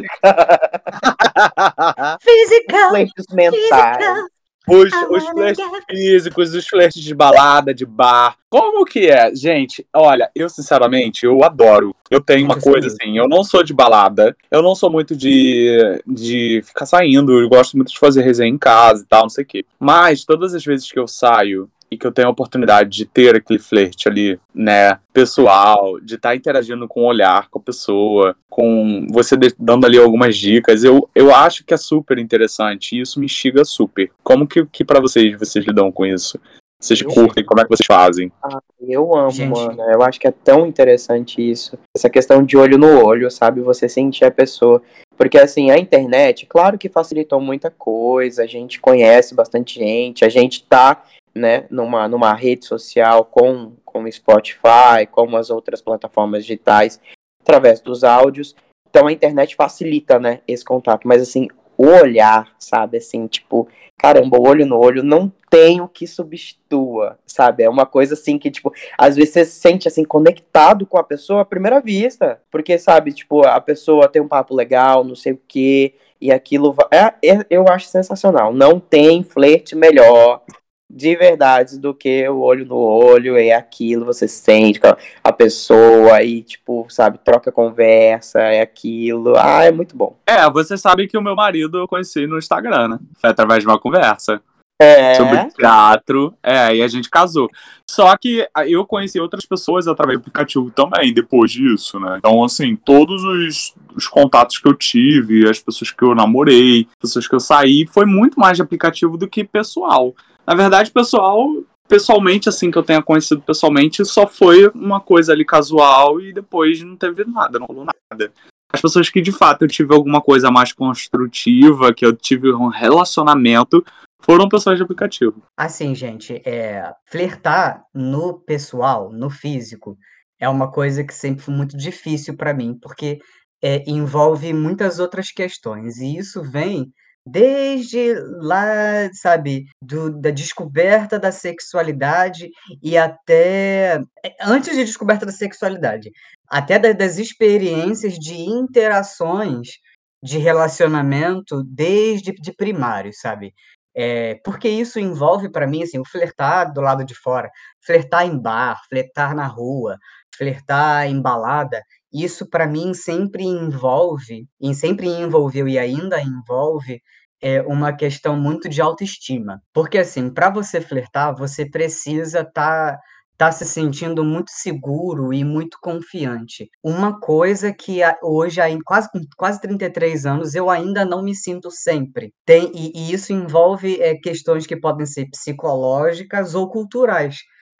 Physical, Flertes mentais. Os, os flertes físicos, os flertes de balada, de bar. Como que é? Gente, olha, eu sinceramente, eu adoro. Eu tenho uma coisa assim, eu não sou de balada, eu não sou muito de, de ficar saindo, eu gosto muito de fazer resenha em casa e tal, não sei o quê. Mas todas as vezes que eu saio e que eu tenho a oportunidade de ter aquele flerte ali, né, pessoal, de estar interagindo com o olhar com a pessoa, com você dando ali algumas dicas, eu, eu acho que é super interessante e isso me instiga super. Como que, que para vocês, vocês lidam com isso? Vocês curtem? Como é que vocês fazem? Eu amo, Gente. mano. Eu acho que é tão interessante isso. Essa questão de olho no olho, sabe? Você sentir a pessoa. Porque, assim, a internet, claro que facilitou muita coisa. A gente conhece bastante gente. A gente tá, né, numa, numa rede social com, com o Spotify, como as outras plataformas digitais, através dos áudios. Então, a internet facilita, né, esse contato. Mas, assim, o olhar, sabe? Assim, tipo, caramba, olho no olho não tem o que substitua, sabe? É uma coisa assim que, tipo, às vezes você se sente assim conectado com a pessoa à primeira vista, porque sabe, tipo, a pessoa tem um papo legal, não sei o quê, e aquilo vai... é, é- eu acho sensacional. Não tem flerte melhor de verdade do que o olho no olho, é aquilo, você sente a pessoa e, tipo, sabe, troca conversa, é aquilo. Ah, é muito bom. É, vocês sabem que o meu marido eu conheci no Instagram, né? Foi através de uma conversa. É. sobre teatro. É, e a gente casou. Só que eu conheci outras pessoas através do aplicativo também, depois disso, né? Então, assim, todos os, os contatos que eu tive, as pessoas que eu namorei, pessoas que eu saí, foi muito mais de aplicativo do que pessoal. Na verdade, pessoal, pessoalmente, assim, que eu tenha conhecido pessoalmente, só foi uma coisa ali casual e depois não teve nada, não rolou nada. As pessoas que de fato eu tive alguma coisa mais construtiva, que eu tive um relacionamento, foram pessoas de aplicativo. Assim, gente, é, flertar no pessoal, no físico, é uma coisa que sempre foi muito difícil para mim, porque é, envolve muitas outras questões, e isso vem desde lá, sabe, do- da descoberta da sexualidade e até é, antes de descoberta da sexualidade, até da- das experiências de interações de relacionamento desde de primário, sabe? É, porque isso envolve para mim assim, o flertar do lado de fora, flertar em bar, flertar na rua, flertar em balada, isso para mim sempre envolve, e sempre envolveu e ainda envolve é uma questão muito de autoestima. Porque assim, para você flertar, você precisa estar tá, tá se sentindo muito seguro e muito confiante. Uma coisa que hoje, quase, quase 33 anos, eu ainda não me sinto sempre. Tem, e, e isso envolve é, questões que podem ser psicológicas ou culturais.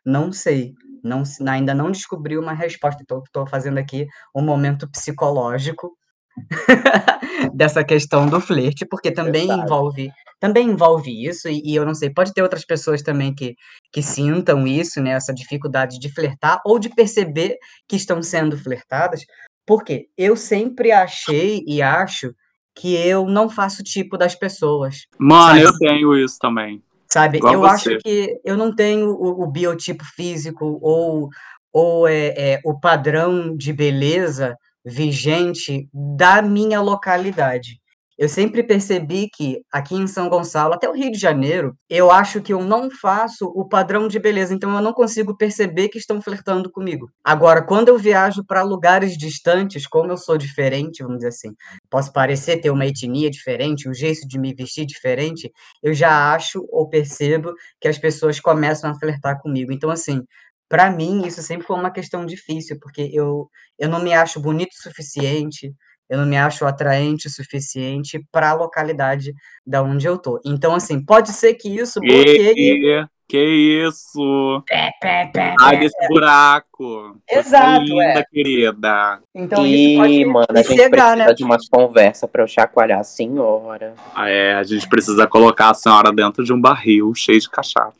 Não sei. Não, ainda não descobri uma resposta. Então, estou fazendo aqui um momento psicológico dessa questão do flerte, porque também envolve também envolve isso, e, e, eu não sei, pode ter outras pessoas também que, que sintam isso, né, essa dificuldade de flertar ou de perceber que estão sendo flertadas, porque eu sempre achei e acho que eu não faço tipo das pessoas. Mano, sabe? eu tenho isso também. Sabe, Igual eu você. acho que eu não tenho o, o biotipo físico ou, ou é, é, o padrão de beleza vigente da minha localidade. Eu sempre percebi que aqui em São Gonçalo, até o Rio de Janeiro, eu acho que eu não faço o padrão de beleza, então eu não consigo perceber que estão flertando comigo. Agora, quando eu viajo para lugares distantes, como eu sou diferente, vamos dizer assim, posso parecer ter uma etnia diferente, um jeito de me vestir diferente, eu já acho ou percebo que as pessoas começam a flertar comigo. Então, assim, para mim, isso sempre foi uma questão difícil, porque eu, eu não me acho bonito o suficiente, eu não me acho atraente o suficiente para a localidade da onde eu tô. Então, assim, pode ser que isso bloqueie. Que isso? Pé, pé, pé, Ai, desse buraco. Exato, Você é linda, é. querida. Então, e, isso pode mano, a gente chegar, precisa né? de umas conversas para eu chacoalhar a senhora. Ah, é, a gente precisa colocar a senhora dentro de um barril cheio de cachaça.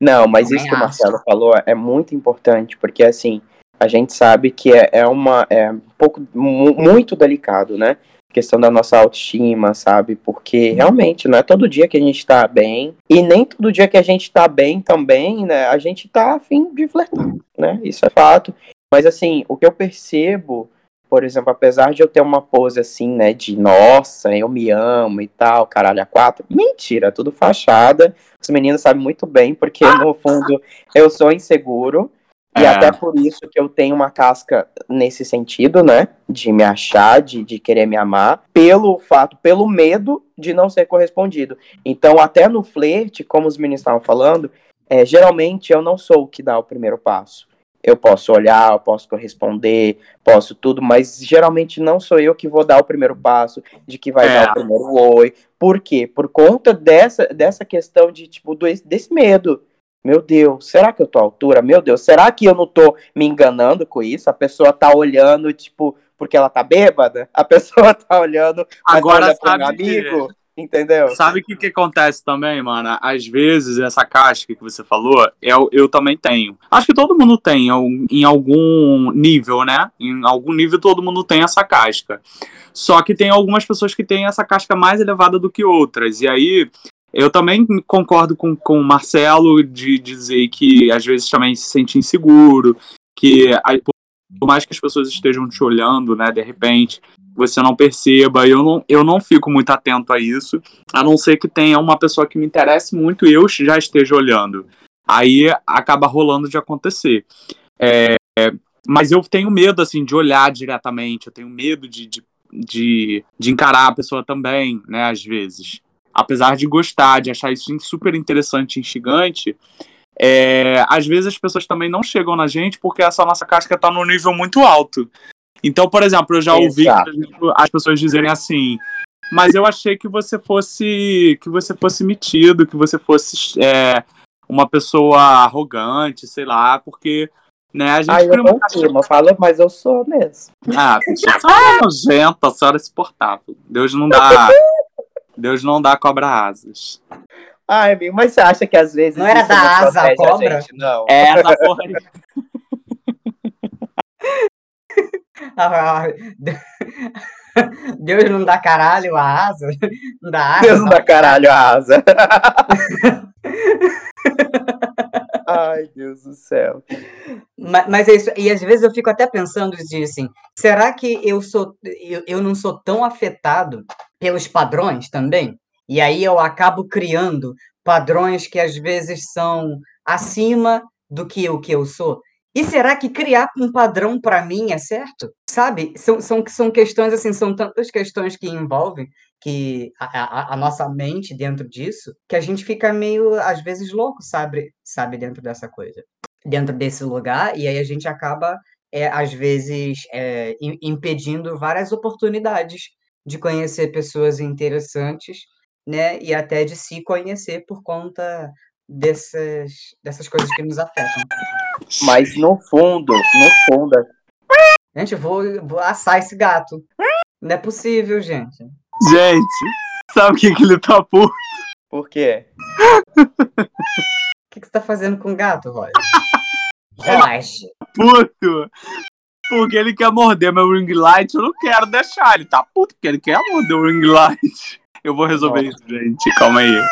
Não, mas isso que o Marcelo falou é muito importante, porque assim, a gente sabe que é, é uma é um pouco muito delicado, né? Questão da nossa autoestima, sabe? Porque realmente não é todo dia que a gente tá bem, e nem todo dia que a gente tá bem também, né? A gente tá afim de flertar, né? Isso é fato. Mas assim, o que eu percebo por exemplo, apesar de eu ter uma pose assim, né, de nossa, eu me amo e tal, caralho, a quatro, mentira, tudo fachada. Os meninos sabem muito bem, porque no fundo eu sou inseguro. E é. até por isso que eu tenho uma casca nesse sentido, né? De me achar, de, de querer me amar, pelo fato, pelo medo de não ser correspondido. Então, até no flerte, como os meninos estavam falando, é, geralmente eu não sou o que dá o primeiro passo eu posso olhar, eu posso corresponder, posso tudo, mas geralmente não sou eu que vou dar o primeiro passo, de que vai é. dar o primeiro oi. Por quê? Por conta dessa, dessa questão de, tipo, do, desse medo. Meu Deus, será que eu tô à altura? Meu Deus, será que eu não tô me enganando com isso? A pessoa tá olhando, tipo, porque ela tá bêbada? A pessoa tá olhando, Agora olha sabe um amigo? Que Entendeu? Sabe o que, que acontece também, mano? Às vezes, essa casca que você falou, eu, eu também tenho. Acho que todo mundo tem, em algum nível, né? Em algum nível, todo mundo tem essa casca. Só que tem algumas pessoas que têm essa casca mais elevada do que outras. E aí, eu também concordo com, com o Marcelo de dizer que às vezes também se sente inseguro, que por mais que as pessoas estejam te olhando, né, de repente, você não perceba. Eu não, eu não fico muito atento a isso, a não ser que tenha uma pessoa que me interesse muito e eu já esteja olhando. Aí acaba rolando de acontecer. É, mas eu tenho medo, assim, de olhar diretamente, eu tenho medo de, de, de, de encarar a pessoa também, né, às vezes. Apesar de gostar, de achar isso super interessante e instigante, é, às vezes as pessoas também não chegam na gente porque essa nossa casca está num nível muito alto. Então, por exemplo, eu já ouvi exemplo, as pessoas dizerem assim: mas eu achei que você fosse que você fosse metido, que você fosse é, uma pessoa arrogante, sei lá, porque né, a gente Ai, eu não confirmo, falo, mas eu sou mesmo. Ah, a senhora é nojenta, a senhora é suportável. Deus não dá. Deus não dá cobra asas. Ai, amigo, mas você acha que às vezes. Não era da asa a cobra? A gente, não. É essa porra. Deus não dá caralho a asa. Não dá asa. Deus não dá caralho a asa. Ai, Deus do céu. Mas, mas, é isso. E às vezes eu fico até pensando de assim, será que eu sou eu, eu não sou tão afetado pelos padrões também? E aí eu acabo criando padrões que às vezes são acima do que o que eu sou. E será que criar um padrão para mim é certo? Sabe? São, são, são questões assim, são tantas questões que envolvem que a, a, a, nossa mente dentro disso, que a gente fica meio, às vezes, louco, sabe? Sabe, dentro dessa coisa. Dentro desse lugar, e aí a gente acaba, é, às vezes, é, impedindo várias oportunidades de conhecer pessoas interessantes, né? E até de se conhecer por conta dessas, dessas coisas que nos afetam. Mas no fundo, no fundo. Gente, eu vou, vou assar esse gato. Não é possível, gente. Gente, sabe o que, que ele tá puto? Por quê? O que, que você tá fazendo com o gato, Roy? Relaxe. Puto! Porque ele quer morder meu ring light, eu não quero deixar. Ele tá puto porque ele quer morder o ring light. Eu vou resolver Nossa. isso, gente. Calma aí.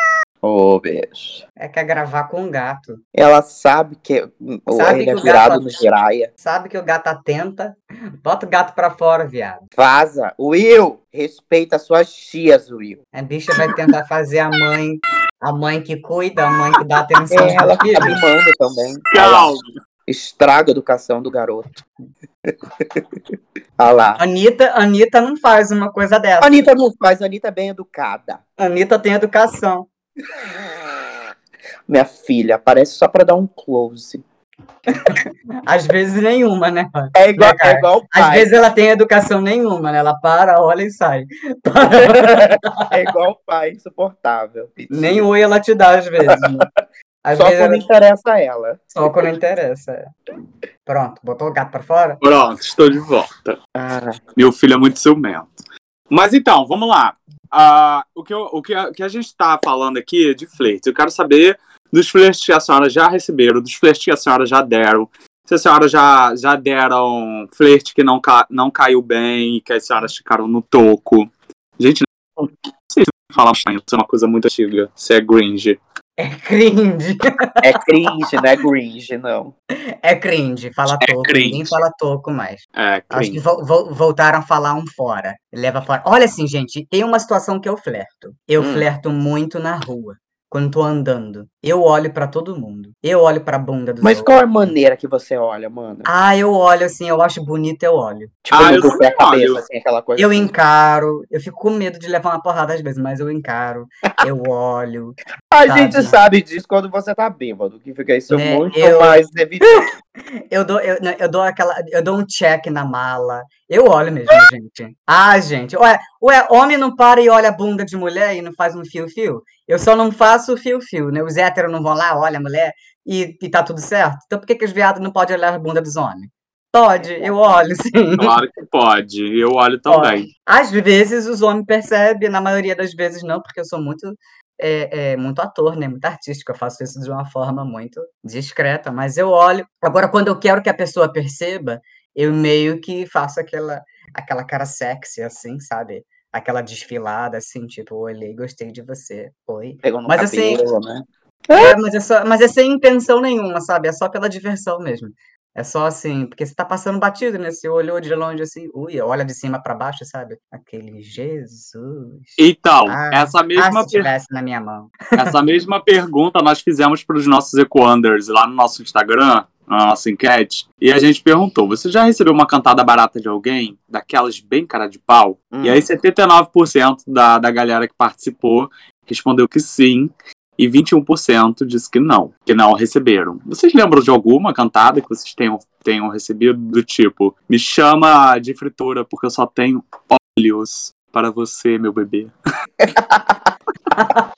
Ô, oh, beijo. É que é gravar com um gato. Ela sabe que sabe ele que é virado no giraia. Sabe que o gato atenta. Bota o gato pra fora, viado. Vaza. Will, respeita suas tias, Will. A bicha vai tentar fazer a mãe, a mãe que cuida, a mãe que dá atenção. É, ela tá mimando também. Calma. Estraga a educação do garoto. ah lá. Anitta, Anitta não faz uma coisa dessa. Anitta não faz, Anitta é bem educada. Anitta tem educação. Minha filha, aparece só pra dar um close. Às vezes nenhuma, né? É igual, né, é igual pai. Às vezes ela tem educação nenhuma, né? Ela para, olha e sai. é igual o pai, insuportável. Nem oi ela te dá às vezes. Né? Às só vezes quando ela... interessa a ela. Só quando interessa. É. Pronto, botou o gato pra fora? Pronto, estou de volta. Ah. Meu filho é muito ciumento. Mas então, vamos lá. Uh, o, que eu, o, que a, que a gente está falando aqui é de flerte. Eu quero saber dos flertes que a senhora já receberam, dos flertes que a senhora já deram. Se a senhora já, já deram flerte que não, ca, não caiu bem, que as senhoras ficaram no toco. Gente, não sei se falar isso é uma coisa muito antiga. Se é cringe. É cringe. É cringe, não é cringe, não. É cringe, fala é toco. Cringe. Ninguém fala toco mais. É cringe. Acho que vo vo voltaram a falar um fora. Leva fora. Olha assim, gente, tem uma situação que eu flerto. Eu hum. flerto muito na rua quando tô andando. Eu olho para todo mundo. Eu olho pra bunda dos Mas qual é a maneira que você olha, mano? Ah, eu olho assim, eu acho bonito, eu olho. Tipo, ah, eu pé cabeça, assim, aquela coisa. Eu assim. encaro, eu fico com medo de levar uma porrada às vezes, mas eu encaro, eu olho. A sabe? gente sabe disso quando você tá bêbado, que fica isso é, muito eu... mais evidente. eu dou, eu, eu dou aquela, eu dou um check na mala. Eu olho mesmo, gente. Ah, gente. Ué, ué, homem não para e olha a bunda de mulher e não faz um fio-fio? Eu só não faço fio-fio, né? Os héteros não vão lá, olha a mulher e, e tá tudo certo. Então por que, que os viados não podem olhar a bunda dos homens? Pode, eu olho, sim. Claro que pode, eu olho também. Pode. Às vezes os homens percebem, na maioria das vezes não, porque eu sou muito é, é, muito ator, né? Muito artístico. Eu faço isso de uma forma muito discreta, mas eu olho. Agora, quando eu quero que a pessoa perceba, eu meio que faço aquela, aquela cara sexy, assim, sabe? Aquela desfilada, assim, tipo, olhei, gostei de você. Oi. Pegou no mas assim, cabelo, assim, né? É, mas é, só, mas é sem intenção nenhuma, sabe? É só pela diversão mesmo. É só assim, porque você tá passando batido, né? Você olhou de longe assim, ui, olha de cima para baixo, sabe? Aquele Jesus. Então, ah, essa mesma ah, se tivesse na minha mão. Essa mesma pergunta nós fizemos para os nossos Equanders lá no nosso Instagram, na nossa enquete, e a gente perguntou: você já recebeu uma cantada barata de alguém, daquelas bem cara de pau? Hum. E aí 79% da, da galera que participou respondeu que sim e 21% disse que não, que não receberam. Vocês lembram de alguma cantada que vocês tenham, tenham recebido do tipo: me chama de fritura porque eu só tenho olhos para você, meu bebê?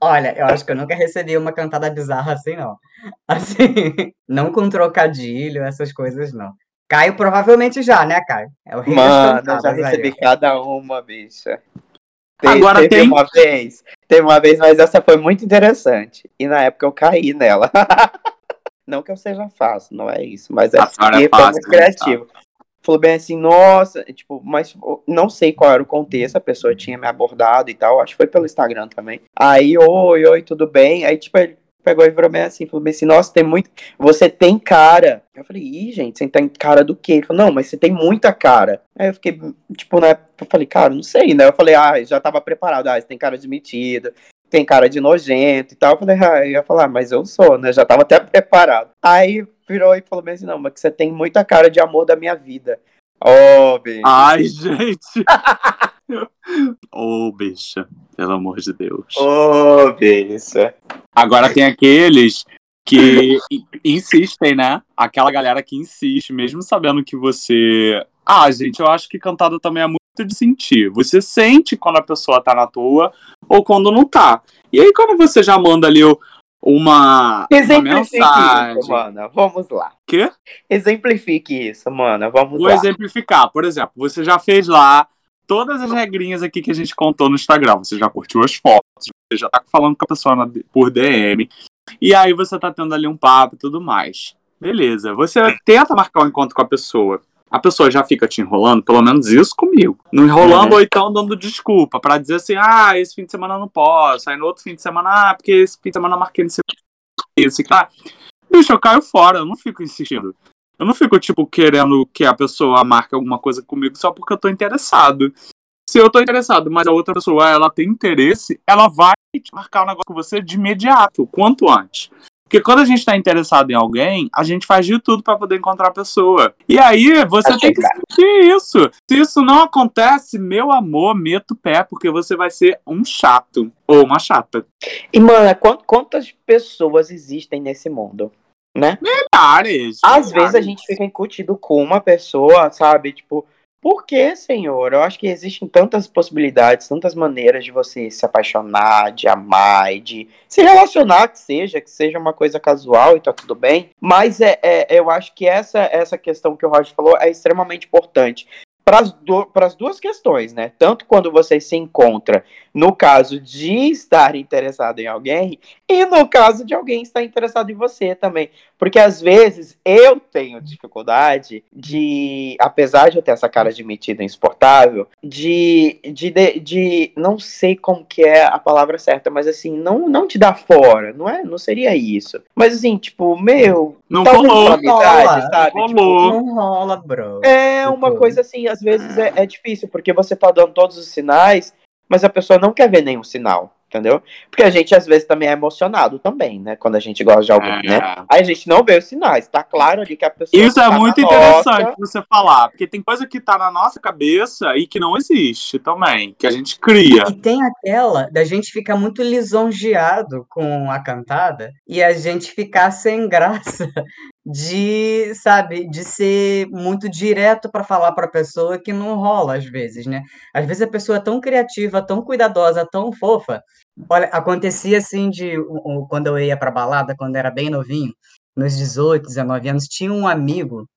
Olha, eu acho que eu nunca recebi uma cantada bizarra assim, não. Assim, não com trocadilho, essas coisas, não. Caio provavelmente já, né, Caio? É o Mano, eu já recebi aí. cada uma, bicha. Agora teve tem uma vez, teve uma vez, mas essa foi muito interessante. E na época eu caí nela. não que eu seja fácil, não é isso, mas é, é foi muito né, criativo. Falou bem assim, nossa, tipo, mas não sei qual era o contexto, a pessoa tinha me abordado e tal, acho que foi pelo Instagram também. Aí, oi, oi, tudo bem? Aí, tipo, ele pegou e virou bem assim, falou bem assim, nossa, tem muito. Você tem cara. Eu falei, ih, gente, você tem cara do quê? Ele falou, não, mas você tem muita cara. Aí eu fiquei, tipo, né? eu falei, cara, não sei, né? Eu falei, ah, já tava preparado, ah, você tem cara de metido, tem cara de nojento e tal. Eu falei, ah, eu ia falar, mas eu sou, né? Já tava até preparado. Aí virou e falou assim, não, mas que você tem muita cara de amor da minha vida. Ô, oh, bicho. Ai, gente. Ô, oh, bicha, pelo amor de Deus. Ô, oh, bicha. Agora tem aqueles que insistem, né? Aquela galera que insiste, mesmo sabendo que você. Ah, gente, eu acho que cantada também é muito de sentir. Você sente quando a pessoa tá na toa ou quando não tá. E aí, quando você já manda ali uma, uma mensagem. Isso, mana. Vamos lá. Quê? Exemplifique isso, mana. Vamos Vou lá. exemplificar. Por exemplo, você já fez lá todas as regrinhas aqui que a gente contou no Instagram. Você já curtiu as fotos, você já tá falando com a pessoa por DM. E aí você tá tendo ali um papo e tudo mais. Beleza. Você tenta marcar um encontro com a pessoa. A pessoa já fica te enrolando, pelo menos isso comigo. Não enrolando uhum. ou então dando desculpa para dizer assim: ah, esse fim de semana eu não posso. Aí no outro fim de semana, ah, porque esse fim de semana eu marquei nesse isso, tá? Bicho, eu caio fora, eu não fico insistindo. Eu não fico, tipo, querendo que a pessoa marque alguma coisa comigo só porque eu tô interessado. Se eu tô interessado, mas a outra pessoa, ela tem interesse, ela vai marcar um negócio com você de imediato, quanto antes. Porque quando a gente está interessado em alguém, a gente faz de tudo para poder encontrar a pessoa. E aí você tem que sentir isso. Se isso não acontece, meu amor, meta o pé, porque você vai ser um chato ou uma chata. E, mano, quantas pessoas existem nesse mundo? Né? Milhares. Às milhares. vezes a gente fica incutido com uma pessoa, sabe? Tipo, por que, Senhor? Eu acho que existem tantas possibilidades, tantas maneiras de você se apaixonar, de amar, de se relacionar, que seja, que seja uma coisa casual e tá tudo bem. Mas é, é eu acho que essa, essa questão que o Roger falou é extremamente importante para as do, duas questões, né? Tanto quando você se encontra no caso de estar interessado em alguém e no caso de alguém estar interessado em você também. Porque às vezes eu tenho dificuldade de, apesar de eu ter essa cara de metido insuportável, de, de, de, de, não sei como que é a palavra certa, mas assim, não, não te dar fora, não é? Não seria isso. Mas assim, tipo, meu, não rolou, amizade, sabe? Não, tipo, não rola, bro. É uma coisa assim, às vezes é, é difícil, porque você tá dando todos os sinais, mas a pessoa não quer ver nenhum sinal entendeu? Porque a gente às vezes também é emocionado também, né? Quando a gente gosta de alguém, é. né? Aí a gente não vê os sinais, tá claro ali que a pessoa. Isso é tá muito interessante nossa... você falar, porque tem coisa que tá na nossa cabeça e que não existe também, que a gente cria. E tem aquela da gente ficar muito lisonjeado com a cantada e a gente ficar sem graça de, sabe, de ser muito direto para falar para a pessoa que não rola às vezes, né? Às vezes a pessoa é tão criativa, tão cuidadosa, tão fofa. Olha, acontecia assim de quando eu ia para balada, quando era bem novinho, nos 18, 19 anos, tinha um amigo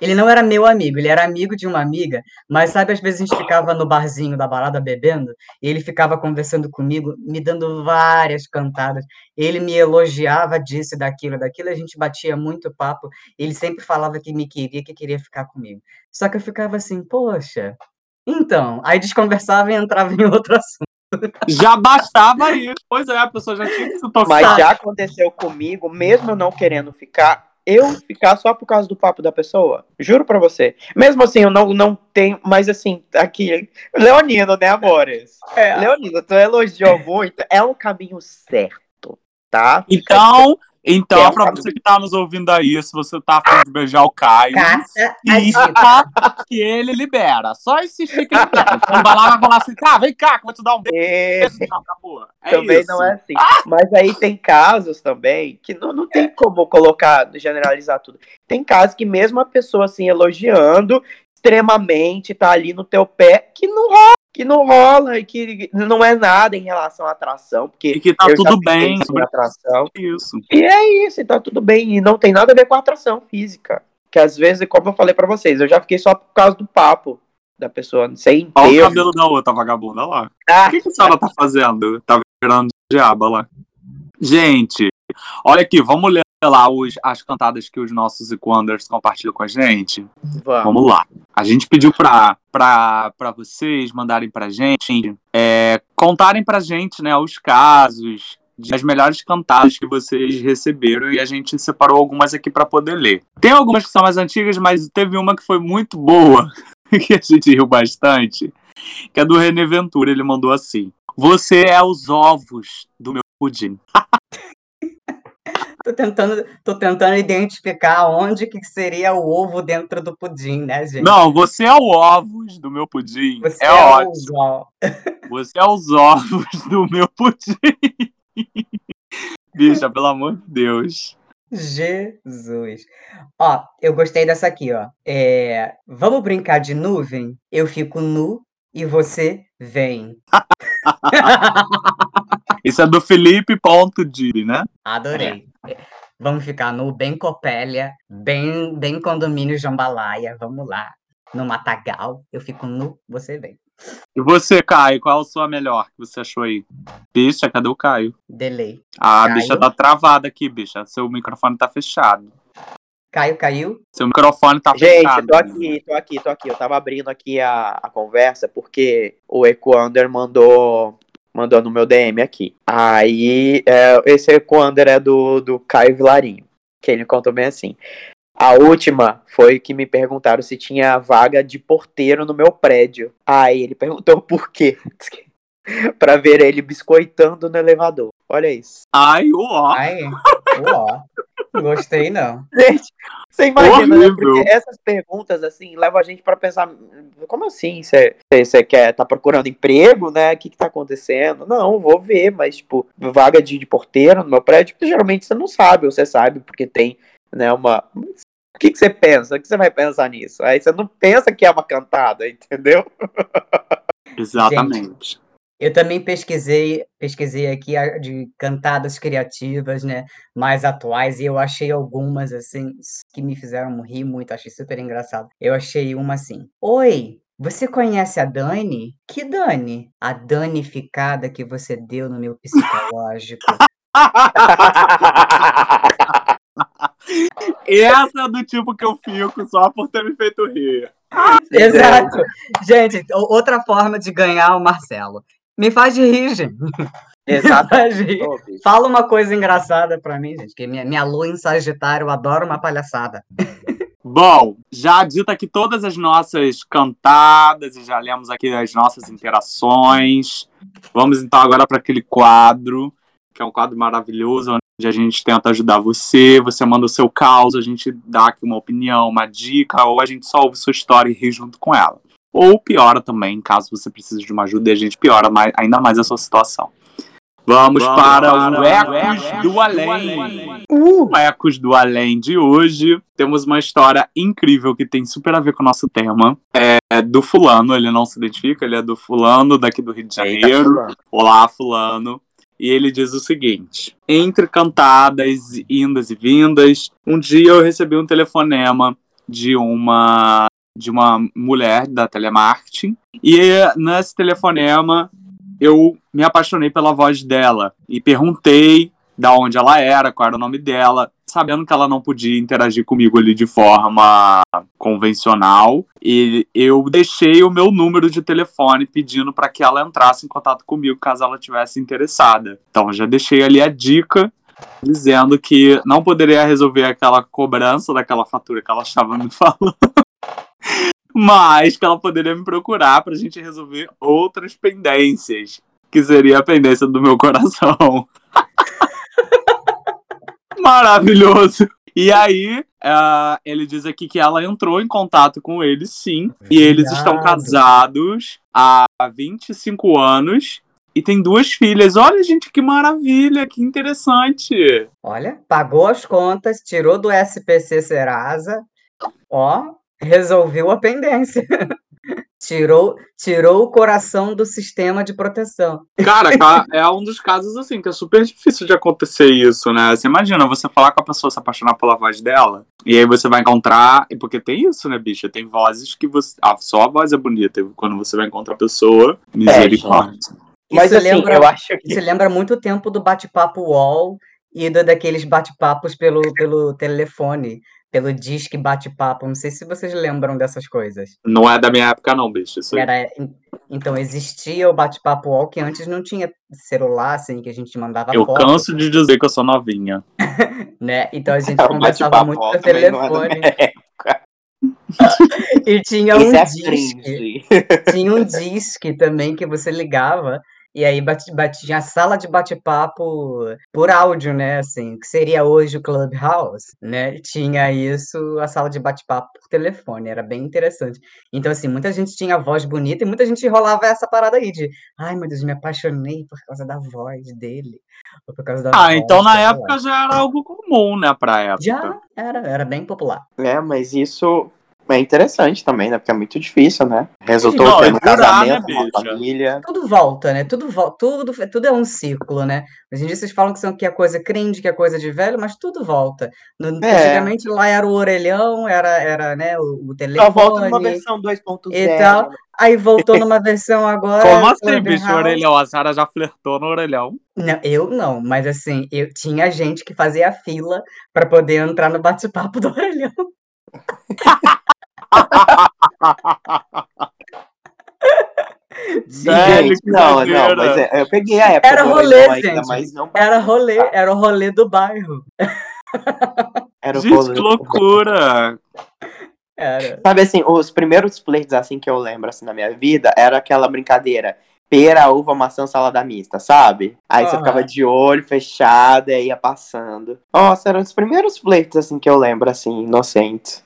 ele não era meu amigo, ele era amigo de uma amiga, mas sabe, às vezes a gente ficava no barzinho da balada bebendo, e ele ficava conversando comigo, me dando várias cantadas. Ele me elogiava disso, daquilo, daquilo, a gente batia muito papo. Ele sempre falava que me queria, que queria ficar comigo. Só que eu ficava assim, poxa, então, aí desconversava e entrava em outro assunto. Já bastava isso. Pois é, a pessoa já tinha que se tocar. Mas já aconteceu comigo, mesmo eu não querendo ficar, eu ficar só por causa do papo da pessoa. Juro pra você. Mesmo assim, eu não, não tenho. Mas assim, aqui. Leonino, né, amores? É. Leonino, tu elogiou muito. É o caminho certo, tá? Então, então, para você que tá nos ouvindo aí, se você tá afim de beijar o Caio, insista que ele libera. Só insistir que ele libera. Então vai lá vai falar assim, tá, vem cá, que eu vou te dar um beijo. Acabou. É também isso. não é assim. Ah! Mas aí tem casos também que não, não tem como colocar, generalizar tudo. Tem casos que mesmo a pessoa assim elogiando extremamente, tá ali no teu pé, que não rola que não rola e que não é nada em relação à atração, porque e que tá tudo bem sobre atração. Isso. E é isso, e tá tudo bem e não tem nada a ver com a atração física, que às vezes, como eu falei para vocês, eu já fiquei só por causa do papo da pessoa, sem Olha o cabelo da outra vagabunda lá. Ah. O que, que a senhora tá fazendo? Tá virando diabo lá. Gente, olha aqui, vamos ler lá os, as cantadas que os nossos Equanders compartilham com a gente? Vamos. Vamos lá. A gente pediu pra, pra, pra vocês mandarem pra gente, é, contarem pra gente, né, os casos das melhores cantadas que vocês receberam e a gente separou algumas aqui para poder ler. Tem algumas que são mais antigas, mas teve uma que foi muito boa, que a gente riu bastante, que é do René Ventura. Ele mandou assim: Você é os ovos do meu pudim. Tô tentando, tô tentando identificar onde que seria o ovo dentro do pudim, né, gente? Não, você é o ovos do meu pudim. Você é, é, ótimo. Você é os ovos do meu pudim. Bicha, pelo amor de Deus. Jesus. Ó, eu gostei dessa aqui, ó. É, vamos brincar de nuvem? Eu fico nu e você vem. Isso é do Felipe Ponto Diri, né? Adorei. Vamos ficar nu, bem copélia, bem, bem condomínio jambalaya. Vamos lá. No matagal, eu fico nu, você vem. E você, Caio, qual a sua melhor que você achou aí? Bicha, cadê o Caio? Delay. A Caio? bicha tá travada aqui, bicha. Seu microfone tá fechado. Caio caiu? Seu microfone tá Gente, fechado. tô aqui, tô aqui, tô aqui. Eu tava abrindo aqui a, a conversa porque o Equander mandou mandou no meu DM aqui. Aí, é, esse Equander é do, do Caio Vilarinho, que ele contou bem assim. A última foi que me perguntaram se tinha vaga de porteiro no meu prédio. Aí ele perguntou por quê. pra ver ele biscoitando no elevador. Olha isso. Ai, ó. Aí, ó. Gostei, não. Gente, você imagina, né? Porque essas perguntas, assim, levam a gente pra pensar, como assim? Você quer, tá procurando emprego, né? O que que tá acontecendo? Não, vou ver, mas, tipo, vaga de, de porteiro no meu prédio, geralmente você não sabe, ou você sabe, porque tem, né, uma... O que que você pensa? O que você vai pensar nisso? Aí você não pensa que é uma cantada, entendeu? Exatamente. Eu também pesquisei, pesquisei aqui a- de cantadas criativas, né, mais atuais, e eu achei algumas, assim, que me fizeram rir muito, achei super engraçado. Eu achei uma assim: Oi, você conhece a Dani? Que Dani? A danificada que você deu no meu psicológico. Essa é do tipo que eu fico só por ter me feito rir. Exato. Gente, o- outra forma de ganhar o Marcelo. Me faz de rir, gente. Exatamente. Fala uma coisa engraçada pra mim, gente, que minha, minha lua em Sagitário adora uma palhaçada. Bom, já dita aqui todas as nossas cantadas e já lemos aqui as nossas interações. Vamos então agora para aquele quadro, que é um quadro maravilhoso, onde a gente tenta ajudar você. Você manda o seu caos, a gente dá aqui uma opinião, uma dica, ou a gente só ouve sua história e ri junto com ela. Ou piora também, caso você precise de uma ajuda e a gente piora mais- ainda mais a sua situação. Vamos, para, o Ecos do Além. O Ecos do Além de hoje, temos uma história incrível que tem super a ver com o nosso tema. É do fulano, ele não se identifica, ele é do fulano daqui do Rio de Eita, Janeiro. fulano. Olá, fulano. E ele diz o seguinte: entre cantadas, indas e vindas, um dia eu recebi um telefonema de uma de uma mulher da telemarketing e nesse telefonema eu me apaixonei pela voz dela e perguntei da onde ela era, qual era o nome dela, sabendo que ela não podia interagir comigo ali de forma convencional. E eu deixei o meu número de telefone pedindo para que ela entrasse em contato comigo caso ela tivesse interessada. Então já deixei ali a dica dizendo que não poderia resolver aquela cobrança daquela fatura que ela estava me falando. Mas que ela poderia me procurar pra gente resolver outras pendências, que seria a pendência do meu coração. Maravilhoso. E aí, ah, ele diz aqui que ela entrou em contato com ele, sim. E eles estão casados há 25 anos. E tem duas filhas. Olha, gente, que maravilha, que interessante. Olha, pagou as contas, tirou do SPC Serasa, ó, resolveu a pendência. tirou, tirou o coração do sistema de proteção. Cara, ca- é um dos casos assim que é super difícil de acontecer isso, né? Você imagina você falar com a pessoa, se apaixonar pela voz dela, e aí você vai encontrar. e Porque tem isso, né, bicha? Tem vozes que você. Ah, só a voz é bonita. e Quando você vai encontrar a pessoa, misericórdia. Mas Isso assim, lembra, eu acho que. isso lembra muito o tempo do bate-papo UOL e do, daqueles bate-papos pelo, pelo telefone, pelo disque bate-papo. Não sei se vocês lembram dessas coisas. Não é da minha época, não, bicho. Isso aí. Era, então, existia o bate-papo UOL, que antes não tinha celular, assim, que a gente mandava Eu foto, canso de dizer que eu sou novinha. né? Então a gente O conversava muito por é telefone. E tinha Isso um é disque. Tinha um disque também que você ligava e aí bate, bate, tinha a sala de bate-papo por áudio, né? Assim, que seria hoje o Clubhouse, né? Tinha isso, a sala de bate-papo por telefone, era bem interessante. Então, assim, muita gente tinha voz bonita e muita gente rolava essa parada aí de ai meu Deus, me apaixonei por causa da voz dele. Ou por causa da Ah, voz então na época já era algo comum, né, pra época. Já era, era bem popular. É, mas isso é interessante também, né? Porque é muito difícil, né? Resultou Não, tendo é um casamento, né, uma família. Tudo volta, né? Tudo volta, tudo, tudo é um ciclo, né? Hoje em dia vocês falam que, são, que é coisa cringe, que é coisa de velho, mas tudo volta. No- É. Antigamente lá era o orelhão, era, era né, o, o telefone Só volta numa versão 2.0. e tal. Aí voltou numa versão agora. Como assim, bicho? O orelhão? A Sara já flertou no orelhão. Não, eu não, mas assim, eu tinha gente que fazia fila para poder entrar no bate-papo do orelhão. Velho, Gente, que não, não, mas é- eu peguei a época Era rolê, ainda, gente. mas não Era rolê, era o rolê do bairro. era o Gente, rolê. que loucura. Era. Sabe assim, os primeiros flirts assim que eu lembro assim na minha vida era aquela brincadeira pera, uva, maçã, salada mista, sabe? Aí você Aham. ficava de olho fechado e aí ia passando. Nossa, eram os primeiros flirts assim que eu lembro assim, inocentes.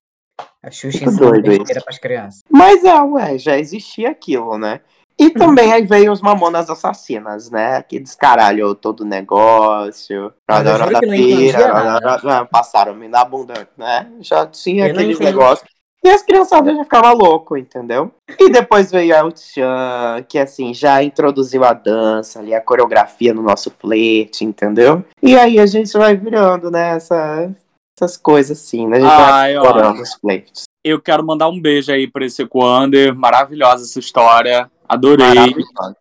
A Xuxa Muito doido besteira pras crianças. Mas é, ué, já existia aquilo, né? E também aí veio os mamonas assassinas, né? Que descaralhou todo o negócio. Nada. Passaram-me na bunda, né? Já tinha Eu aqueles negócios. E as criançadas já ficavam louco, entendeu? E depois veio a El-Chan, que assim, já introduziu a dança ali, a coreografia no nosso flerte, entendeu? E aí a gente vai virando, né? essa- essas coisas assim, né? A gente Ai, vai explorando os. Eu quero mandar um beijo aí pra esse Equander. Maravilhosa essa história. Adorei.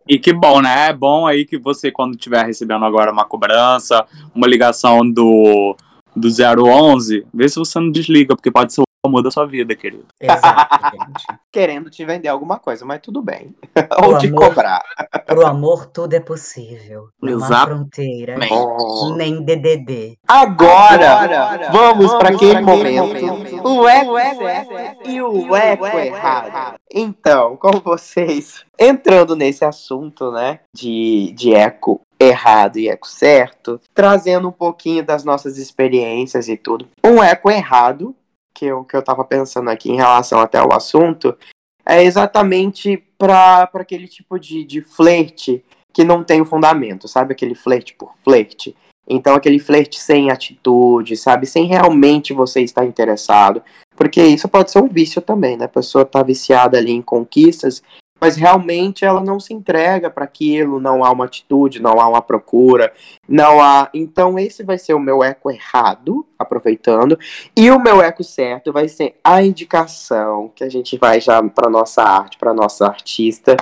E que bom, né? É bom aí que você, quando estiver recebendo agora uma cobrança, uma ligação do, do 011, vê se você não desliga, porque pode ser amor da sua vida, querido. Exato, gente. querendo te vender alguma coisa, mas tudo bem. O Ou te amor- cobrar. Pro amor tudo é possível. Não há fronteira, Oh. nem DDD. Agora, vamos para aquele pra aquele momento. momento. O eco certo e o eco errado. Então, com vocês, entrando nesse assunto, né, de, de eco errado e eco certo, trazendo um pouquinho das nossas experiências e tudo. Um eco errado, que eu, que eu tava pensando aqui em relação até ao assunto, é exatamente para aquele tipo de, de flerte que não tem o fundamento, sabe? Aquele flerte por flerte. Então, aquele flerte sem atitude, sabe? Sem realmente você estar interessado. Porque isso pode ser um vício também, né? A pessoa tá viciada ali em conquistas, mas realmente ela não se entrega para aquilo, não há uma atitude, não há uma procura, não há. Então, esse vai ser o meu eco errado, aproveitando. E o meu eco certo vai ser a indicação que a gente vai já para nossa arte, para nossa artista.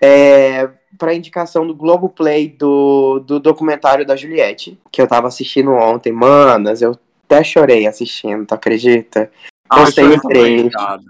É, para indicação do Globoplay do, do documentário da Juliette, que eu tava assistindo ontem. Manas, eu até chorei assistindo, tu acredita? Postei também, trecho. cara.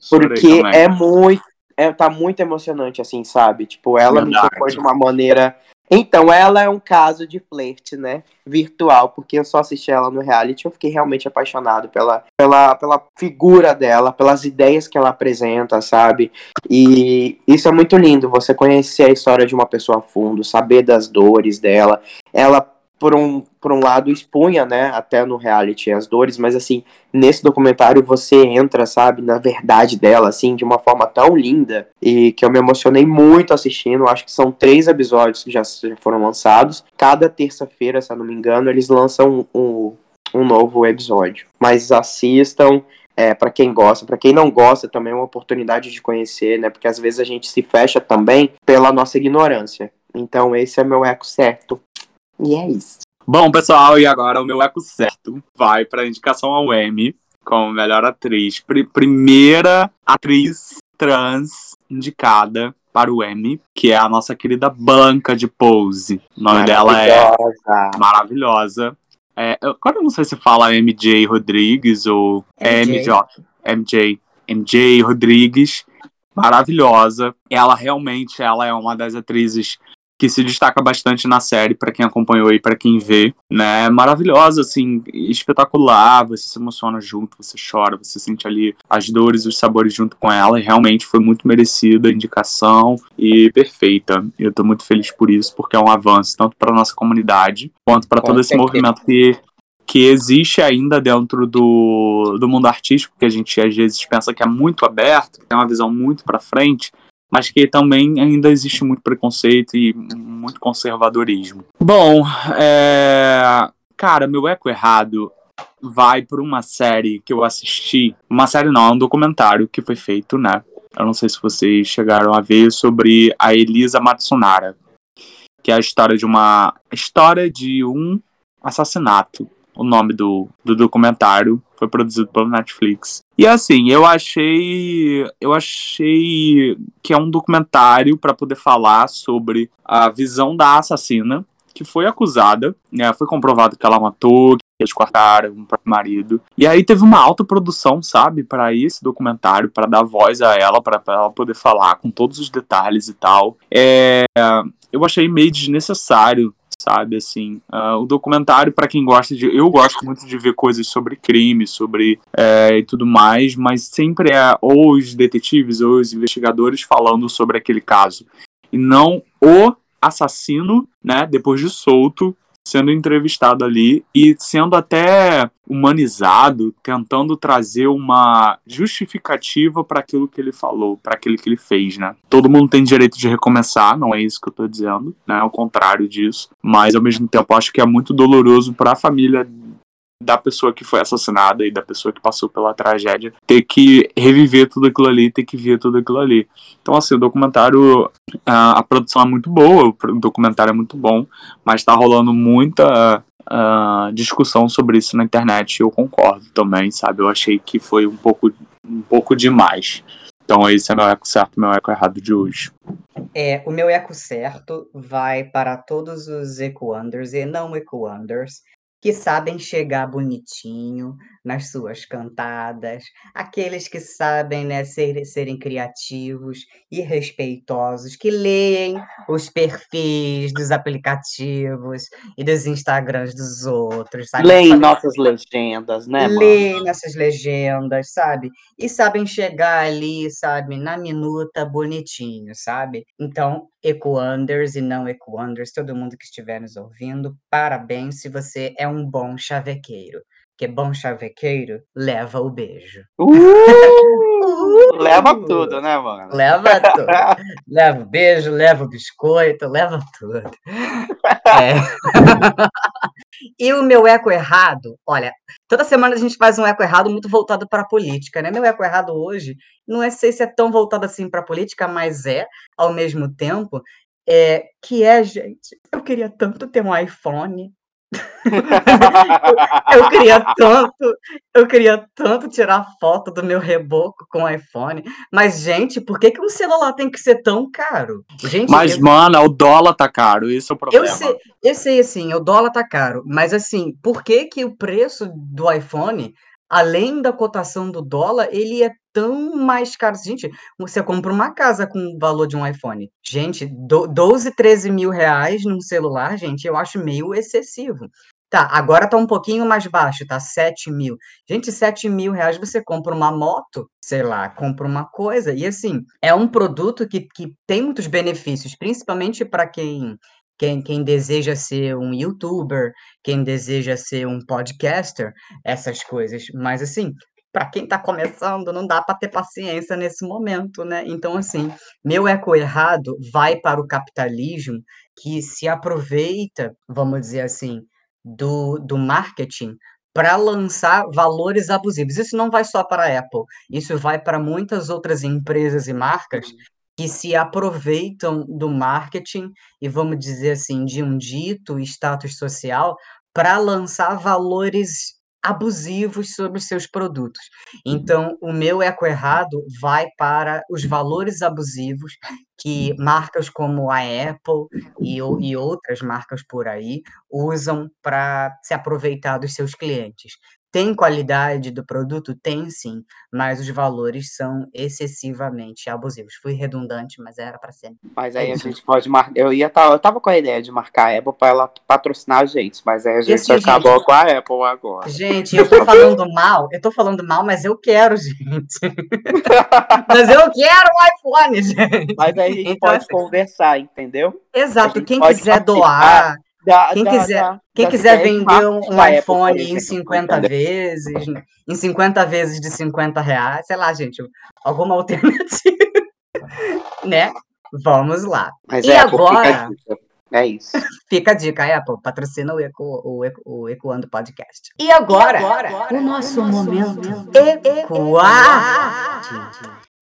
Chorei Porque é muito. É, tá muito emocionante, assim, sabe? Tipo, ela me Verdade. tocou de uma maneira. Então, ela é um caso de flerte, né? Virtual, porque eu só assisti ela no reality eu fiquei realmente apaixonado pela, pela, pela figura dela, pelas ideias que ela apresenta, sabe? E isso é muito lindo, você conhecer a história de uma pessoa a fundo, saber das dores dela. Ela, por um, por um lado, expunha, né, até no reality as dores, mas assim, nesse documentário você entra, sabe, na verdade dela, assim, de uma forma tão linda e que eu me emocionei muito assistindo. Acho que são três episódios que já, foram lançados. Cada terça-feira, se eu não me engano, eles lançam um, um novo episódio. Mas assistam. É, para quem gosta, para quem não gosta também é uma oportunidade de conhecer, né? Porque às vezes a gente se fecha também pela nossa ignorância. Então esse é meu eco certo. E é isso. Bom, pessoal, e agora o meu eco certo vai para indicação ao Emmy como melhor atriz. Pri- primeira atriz trans indicada para o Emmy, que é a nossa querida Blanca de Pose. O nome dela é Maravilhosa. É, eu- agora eu não sei se fala MJ Rodrigues ou MJ. MJ. MJ, MJ Rodrigues, maravilhosa. Ela realmente ela é uma das atrizes que se destaca bastante na série, para quem acompanhou e para quem vê, né? Maravilhosa, assim, espetacular. Você se emociona junto, você chora, você sente ali as dores, os sabores junto com ela. E realmente foi muito merecida a indicação e perfeita. Eu tô muito feliz por isso, porque é um avanço tanto para nossa comunidade quanto para todo esse movimento que que existe ainda dentro do, do mundo artístico, que a gente às vezes pensa que é muito aberto, que tem uma visão muito para frente, mas que também ainda existe muito preconceito e muito conservadorismo. Bom, é... cara, meu eco errado vai por uma série que eu assisti. Uma série não, é um documentário que foi feito, né? Eu não sei se vocês chegaram a ver sobre a Elisa Matsunara, que é a história de uma história de um assassinato. O nome do, do documentário foi produzido pelo Netflix. E assim, eu achei eu achei que é um documentário para poder falar sobre a visão da assassina que foi acusada, né? Foi comprovado que ela matou, que eles cortaram o próprio marido. E aí teve uma alta produção, sabe, para esse documentário, para dar voz a ela, para ela poder falar com todos os detalhes e tal. É, eu achei meio desnecessário, sabe, assim, uh, o documentário para quem gosta de, eu gosto muito de ver coisas sobre crime, sobre é, e tudo mais, mas sempre é ou os detetives ou os investigadores falando sobre aquele caso. E não o assassino, né, depois de solto, sendo entrevistado ali e sendo até humanizado, tentando trazer uma justificativa para aquilo que ele falou, para aquilo que ele fez, né? Todo mundo tem direito de recomeçar, não é isso que eu tô dizendo, né? Ao contrário disso, mas ao mesmo tempo acho que é muito doloroso para a família da pessoa que foi assassinada e da pessoa que passou pela tragédia ter que reviver tudo aquilo ali, ter que ver tudo aquilo ali. Então, assim, o documentário, a, a produção é muito boa, o documentário é muito bom, mas tá rolando muita uh, discussão sobre isso na internet e eu concordo também, sabe? Eu achei que foi um pouco, um pouco demais. Então, esse é meu eco certo, meu eco errado de hoje. É, o meu eco certo vai para todos os eco-unders e não eco-unders que sabem chegar bonitinho nas suas cantadas, aqueles que sabem, né, ser, serem criativos e respeitosos, que leem os perfis dos aplicativos e dos Instagrams dos outros, sabe? Leem Sabem- nossas legendas, né, leem nossas legendas, sabe? E sabem chegar ali, sabe, na minuta bonitinho, sabe? Então, eco-unders e não eco-unders, todo mundo que estiver nos ouvindo, parabéns se você é um bom chavequeiro. Porque bom chavequeiro leva o beijo. Uh, leva tudo, né, mano? Leva tudo. leva o beijo, leva o biscoito, leva tudo. É. e o meu eco errado, olha, toda semana a gente faz um eco errado muito voltado para a política, né? Meu eco errado hoje, não é sei se é tão voltado assim para a política, mas é, ao mesmo tempo, é, que é, gente, eu queria tanto ter um iPhone. eu, queria tanto, eu queria tanto tirar foto do meu reboco com o iPhone. Mas, gente, por que, que um celular tem que ser tão caro? Gente, Mas, eu- mano, o dólar tá caro, esse é o problema. eu sei, eu sei, assim, o dólar tá caro, mas assim, por que que o preço do iPhone, além da cotação do dólar, ele é tão mais caro? Gente, você compra uma casa com o valor de um iPhone. Gente, do, 12, 13 mil reais num celular, gente, eu acho meio excessivo. Tá, agora tá um pouquinho mais baixo, tá 7 mil. Gente, 7 mil reais você compra uma moto, sei lá, compra uma coisa. E assim, é um produto que, que tem muitos benefícios, principalmente para quem quem, quem deseja ser um youtuber, quem deseja ser um podcaster, essas coisas. Mas assim, para quem está começando, não dá para ter paciência nesse momento, né? Então, assim, meu eco errado vai para o capitalismo que se aproveita, vamos dizer assim, do, do marketing para lançar valores abusivos. Isso não vai só para a Apple, isso vai para muitas outras empresas e marcas que se aproveitam do marketing e vamos dizer assim, de um dito status social para lançar valores abusivos sobre os seus produtos. Então, o meu eco errado vai para os valores abusivos que marcas como a Apple e, e outras marcas por aí usam para se aproveitar dos seus clientes. Tem qualidade do produto? Tem sim, mas os valores são excessivamente abusivos. Fui redundante, mas era para ser. Mas É aí a isso. gente pode marcar. Eu ia tá, eu tava com a ideia de marcar a Apple pra ela patrocinar a gente, mas aí a gente Esse, acabou gente- com a Apple agora. Gente, eu tô falando mal, eu tô falando mal, mas eu quero, gente. mas eu quero um iPhone, gente. Mas aí a gente Então, pode assim, conversar, entendeu? Exato, quem quiser participar doar, Da- Quem da- quiser- da- quem quiser vender um, um Apple, iPhone em exemplo, 50 entendeu? vezes, em 50 vezes de 50 reais, sei lá, gente, alguma alternativa, né? Vamos lá. Mas E é, Apple, agora? É isso. Fica a dica, Apple, patrocina o, Eco, o, Eco, o Ecoando Podcast. E agora, o nosso momento Ecoarte.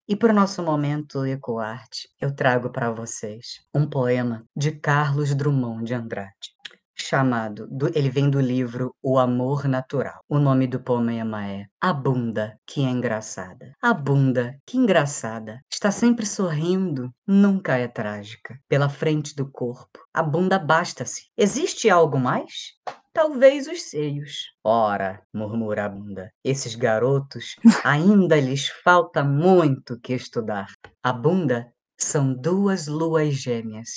E para o nosso momento Ecoarte, eu trago para vocês um poema de Carlos Drummond de Andrade, chamado, do- ele vem do livro O Amor Natural. O nome do poema é A Bunda, que é engraçada. A bunda, que engraçada, está sempre sorrindo, nunca é trágica. Pela frente do corpo, a bunda basta-se. Existe algo mais? Talvez os seios. Ora, murmura a bunda, esses garotos ainda lhes falta muito que estudar. A bunda são duas luas gêmeas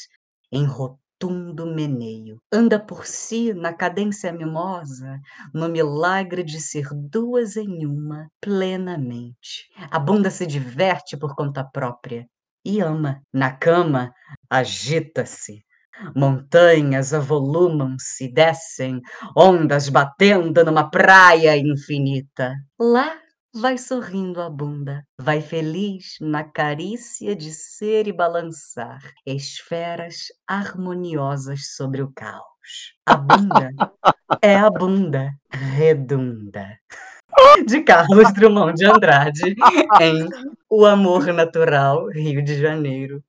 em rotundo meneio. Anda por si na cadência mimosa, no milagre de ser duas em uma plenamente. A bunda se diverte por conta própria e ama. Na cama, agita-se. Montanhas avolumam-se, descem, ondas batendo numa praia infinita. Lá vai sorrindo a bunda, vai feliz na carícia de ser e balançar esferas harmoniosas sobre o caos. A bunda é a bunda redunda. De Carlos Drummond de Andrade, em O Amor Natural, Rio de Janeiro.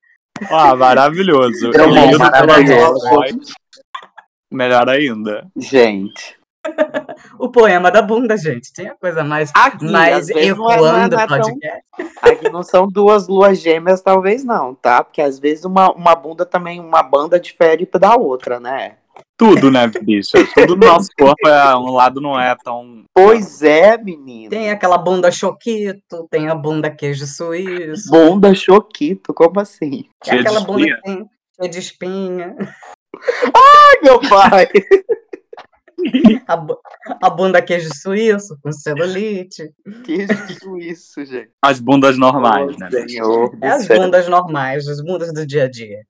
Ah, maravilhoso. Drummond, maravilhoso. Melhor ainda. Gente. O poema da bunda, gente. Tem a coisa mais, Aqui, mais não é- é- é tão- podcast. Aqui não são duas luas gêmeas, talvez não, tá? Porque às vezes uma, uma bunda também, uma banda difere da outra, né? Tudo, né, bicho? Tudo no nosso corpo, é, um lado não é tão. Pois é, menino. Tem aquela bunda choquito, tem a bunda queijo suíço, Bunda choquito, como assim? tem cheio de aquela bunda que tem cheia de espinha, Ai, meu pai! A, a bunda queijo suíço com celulite. Que suíço, gente. As bundas normais, Oh, né? Senhor do É as céu. bundas normais, as bundas do dia a dia.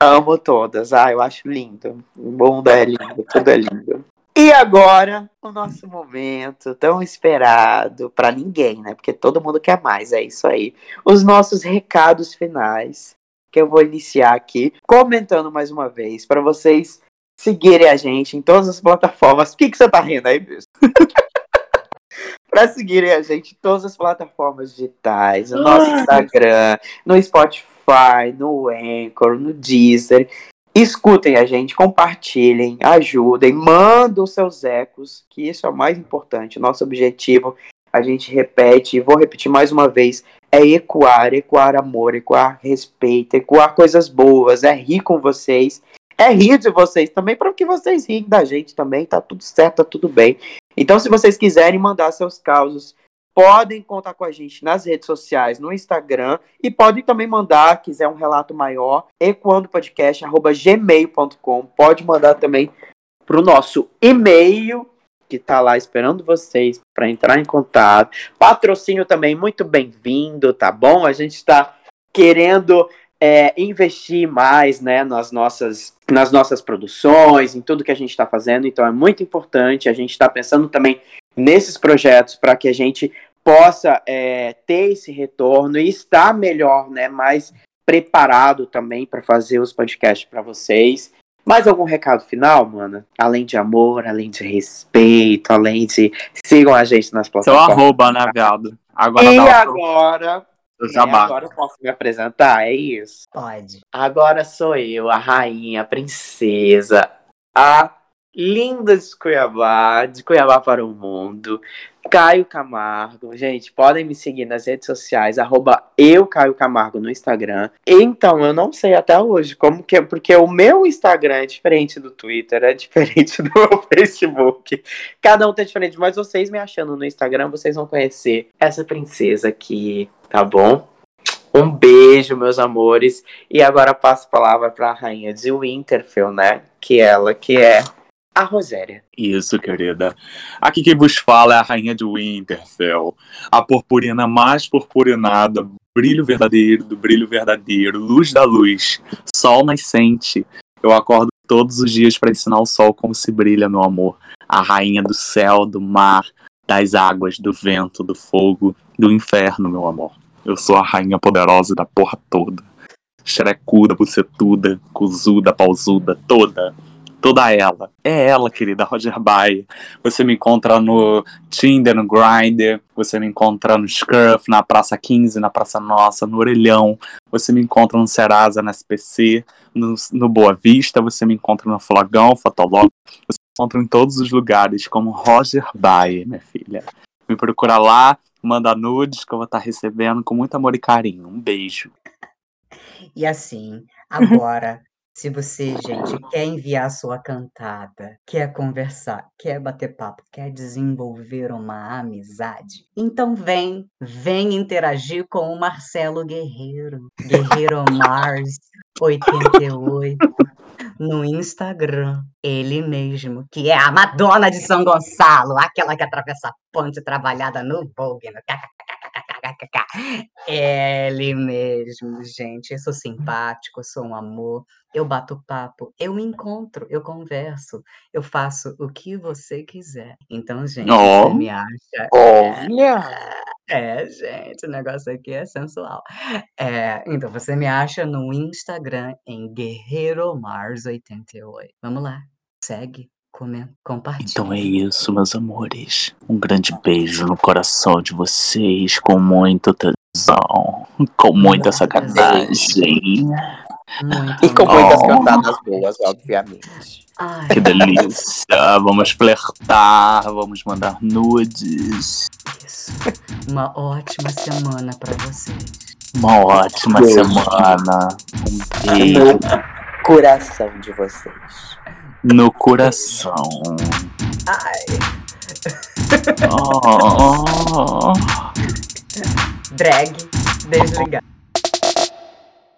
Amo todas. Ah, eu acho lindo. Bunda é lindo, tudo é lindo. E agora, o nosso momento tão esperado pra ninguém, né? Porque todo mundo quer mais, é isso aí. Os nossos recados finais, que eu vou iniciar aqui, comentando mais uma vez, pra vocês seguirem a gente em todas as plataformas. O que, que você tá rindo aí, bicho? pra seguirem a gente em todas as plataformas digitais, no nosso Instagram, no Spotify, no Anchor, no Deezer. Escutem a gente, compartilhem, ajudem, mandem os seus ecos, que isso é o mais importante. Nosso objetivo, a gente repete, e vou repetir mais uma vez, é ecoar, ecoar amor, ecoar respeito, ecoar coisas boas, é rir com vocês, é rir de vocês também, para que vocês riem da gente também, tá tudo certo, tá tudo bem. Então, se vocês quiserem mandar seus causos, podem contar com a gente nas redes sociais, no Instagram, e podem também mandar, quiser um relato maior, ecoandopodcast.gmail.com. Pode mandar também pro nosso e-mail, que tá lá esperando vocês para entrar em contato. Patrocínio também muito bem-vindo, tá bom? A gente está querendo é, investir mais né, nas, nossas, nas nossas produções, em tudo que a gente está fazendo, então é muito importante. A gente está pensando também nesses projetos para que a gente possa é, ter esse retorno e estar melhor, né, mais preparado também para fazer os podcasts para vocês. Mais algum recado final, mano? Além de amor, além de respeito, além de sigam a gente nas Seu plataformas. arroba, né, viado? Agora E agora, é, agora eu posso me apresentar, é isso. Pode. Agora sou eu, a rainha, a princesa, a lindas de Cuiabá, de Cuiabá para o mundo. Caio Camargo. Gente, podem me seguir nas redes sociais, arroba eu, Caio Camargo, no Instagram. Então, eu não sei até hoje como que é, porque o meu Instagram é diferente do Twitter, é diferente do meu Facebook. Cada um tá diferente, mas vocês me achando no Instagram, vocês vão conhecer essa princesa aqui, tá bom? Um beijo, meus amores. E agora passo a palavra para a rainha de Winterfell, né? Que ela que é a Roséria. Isso, querida. Aqui quem vos fala é a rainha de Winterfell, a purpurina mais purpurinada, brilho verdadeiro do brilho verdadeiro, luz da luz, sol nascente. Eu acordo todos os dias para ensinar o sol como se brilha, meu amor. A rainha do céu, do mar, das águas, do vento, do fogo, do inferno, meu amor. Eu sou a rainha poderosa da porra toda. Xerecuda, bucetuda, cuzuda, pausuda, toda toda ela. É ela, querida Roger Bay. Você me encontra no Tinder, no Grindr, você me encontra no Scruff, na Praça 15, na Praça Nossa, no Orelhão, você me encontra no Serasa, na SPC, no, no Boa Vista, você me encontra no Flogão, Fotolog, você me encontra em todos os lugares como Roger Bay, minha filha. Me procura lá, manda nudes que eu vou estar recebendo com muito amor e carinho. Um beijo. E assim, agora se você, gente, quer enviar sua cantada, quer conversar, quer bater papo, quer desenvolver uma amizade, então vem, vem interagir com o Marcelo Guerreiro, Guerreiro Mars 88, no Instagram. Ele mesmo, que é a Madonna de São Gonçalo, aquela que atravessa a ponte trabalhada no Vogue, no ele mesmo, gente. Eu sou simpático, eu sou um amor, eu bato papo, eu encontro, eu converso, eu faço o que você quiser. Então, gente, você Oh, me acha. É, Olha! é, gente, o negócio aqui é sensual. É, então, você me acha no Instagram em Guerreiro Mars 88. Vamos lá, segue, comenta, então é isso, meus amores. Um grande beijo no coração de vocês, com muito tesão, com muita sacanagem. Muito E com amor. muitas cantadas boas, obviamente. Ai, Que delícia! Vamos flertar, vamos mandar nudes. isso. Uma ótima semana pra vocês. Uma ótima Beijo. semana. Um beijo No coração de vocês. No coração. Ai, Oh. drag desligado.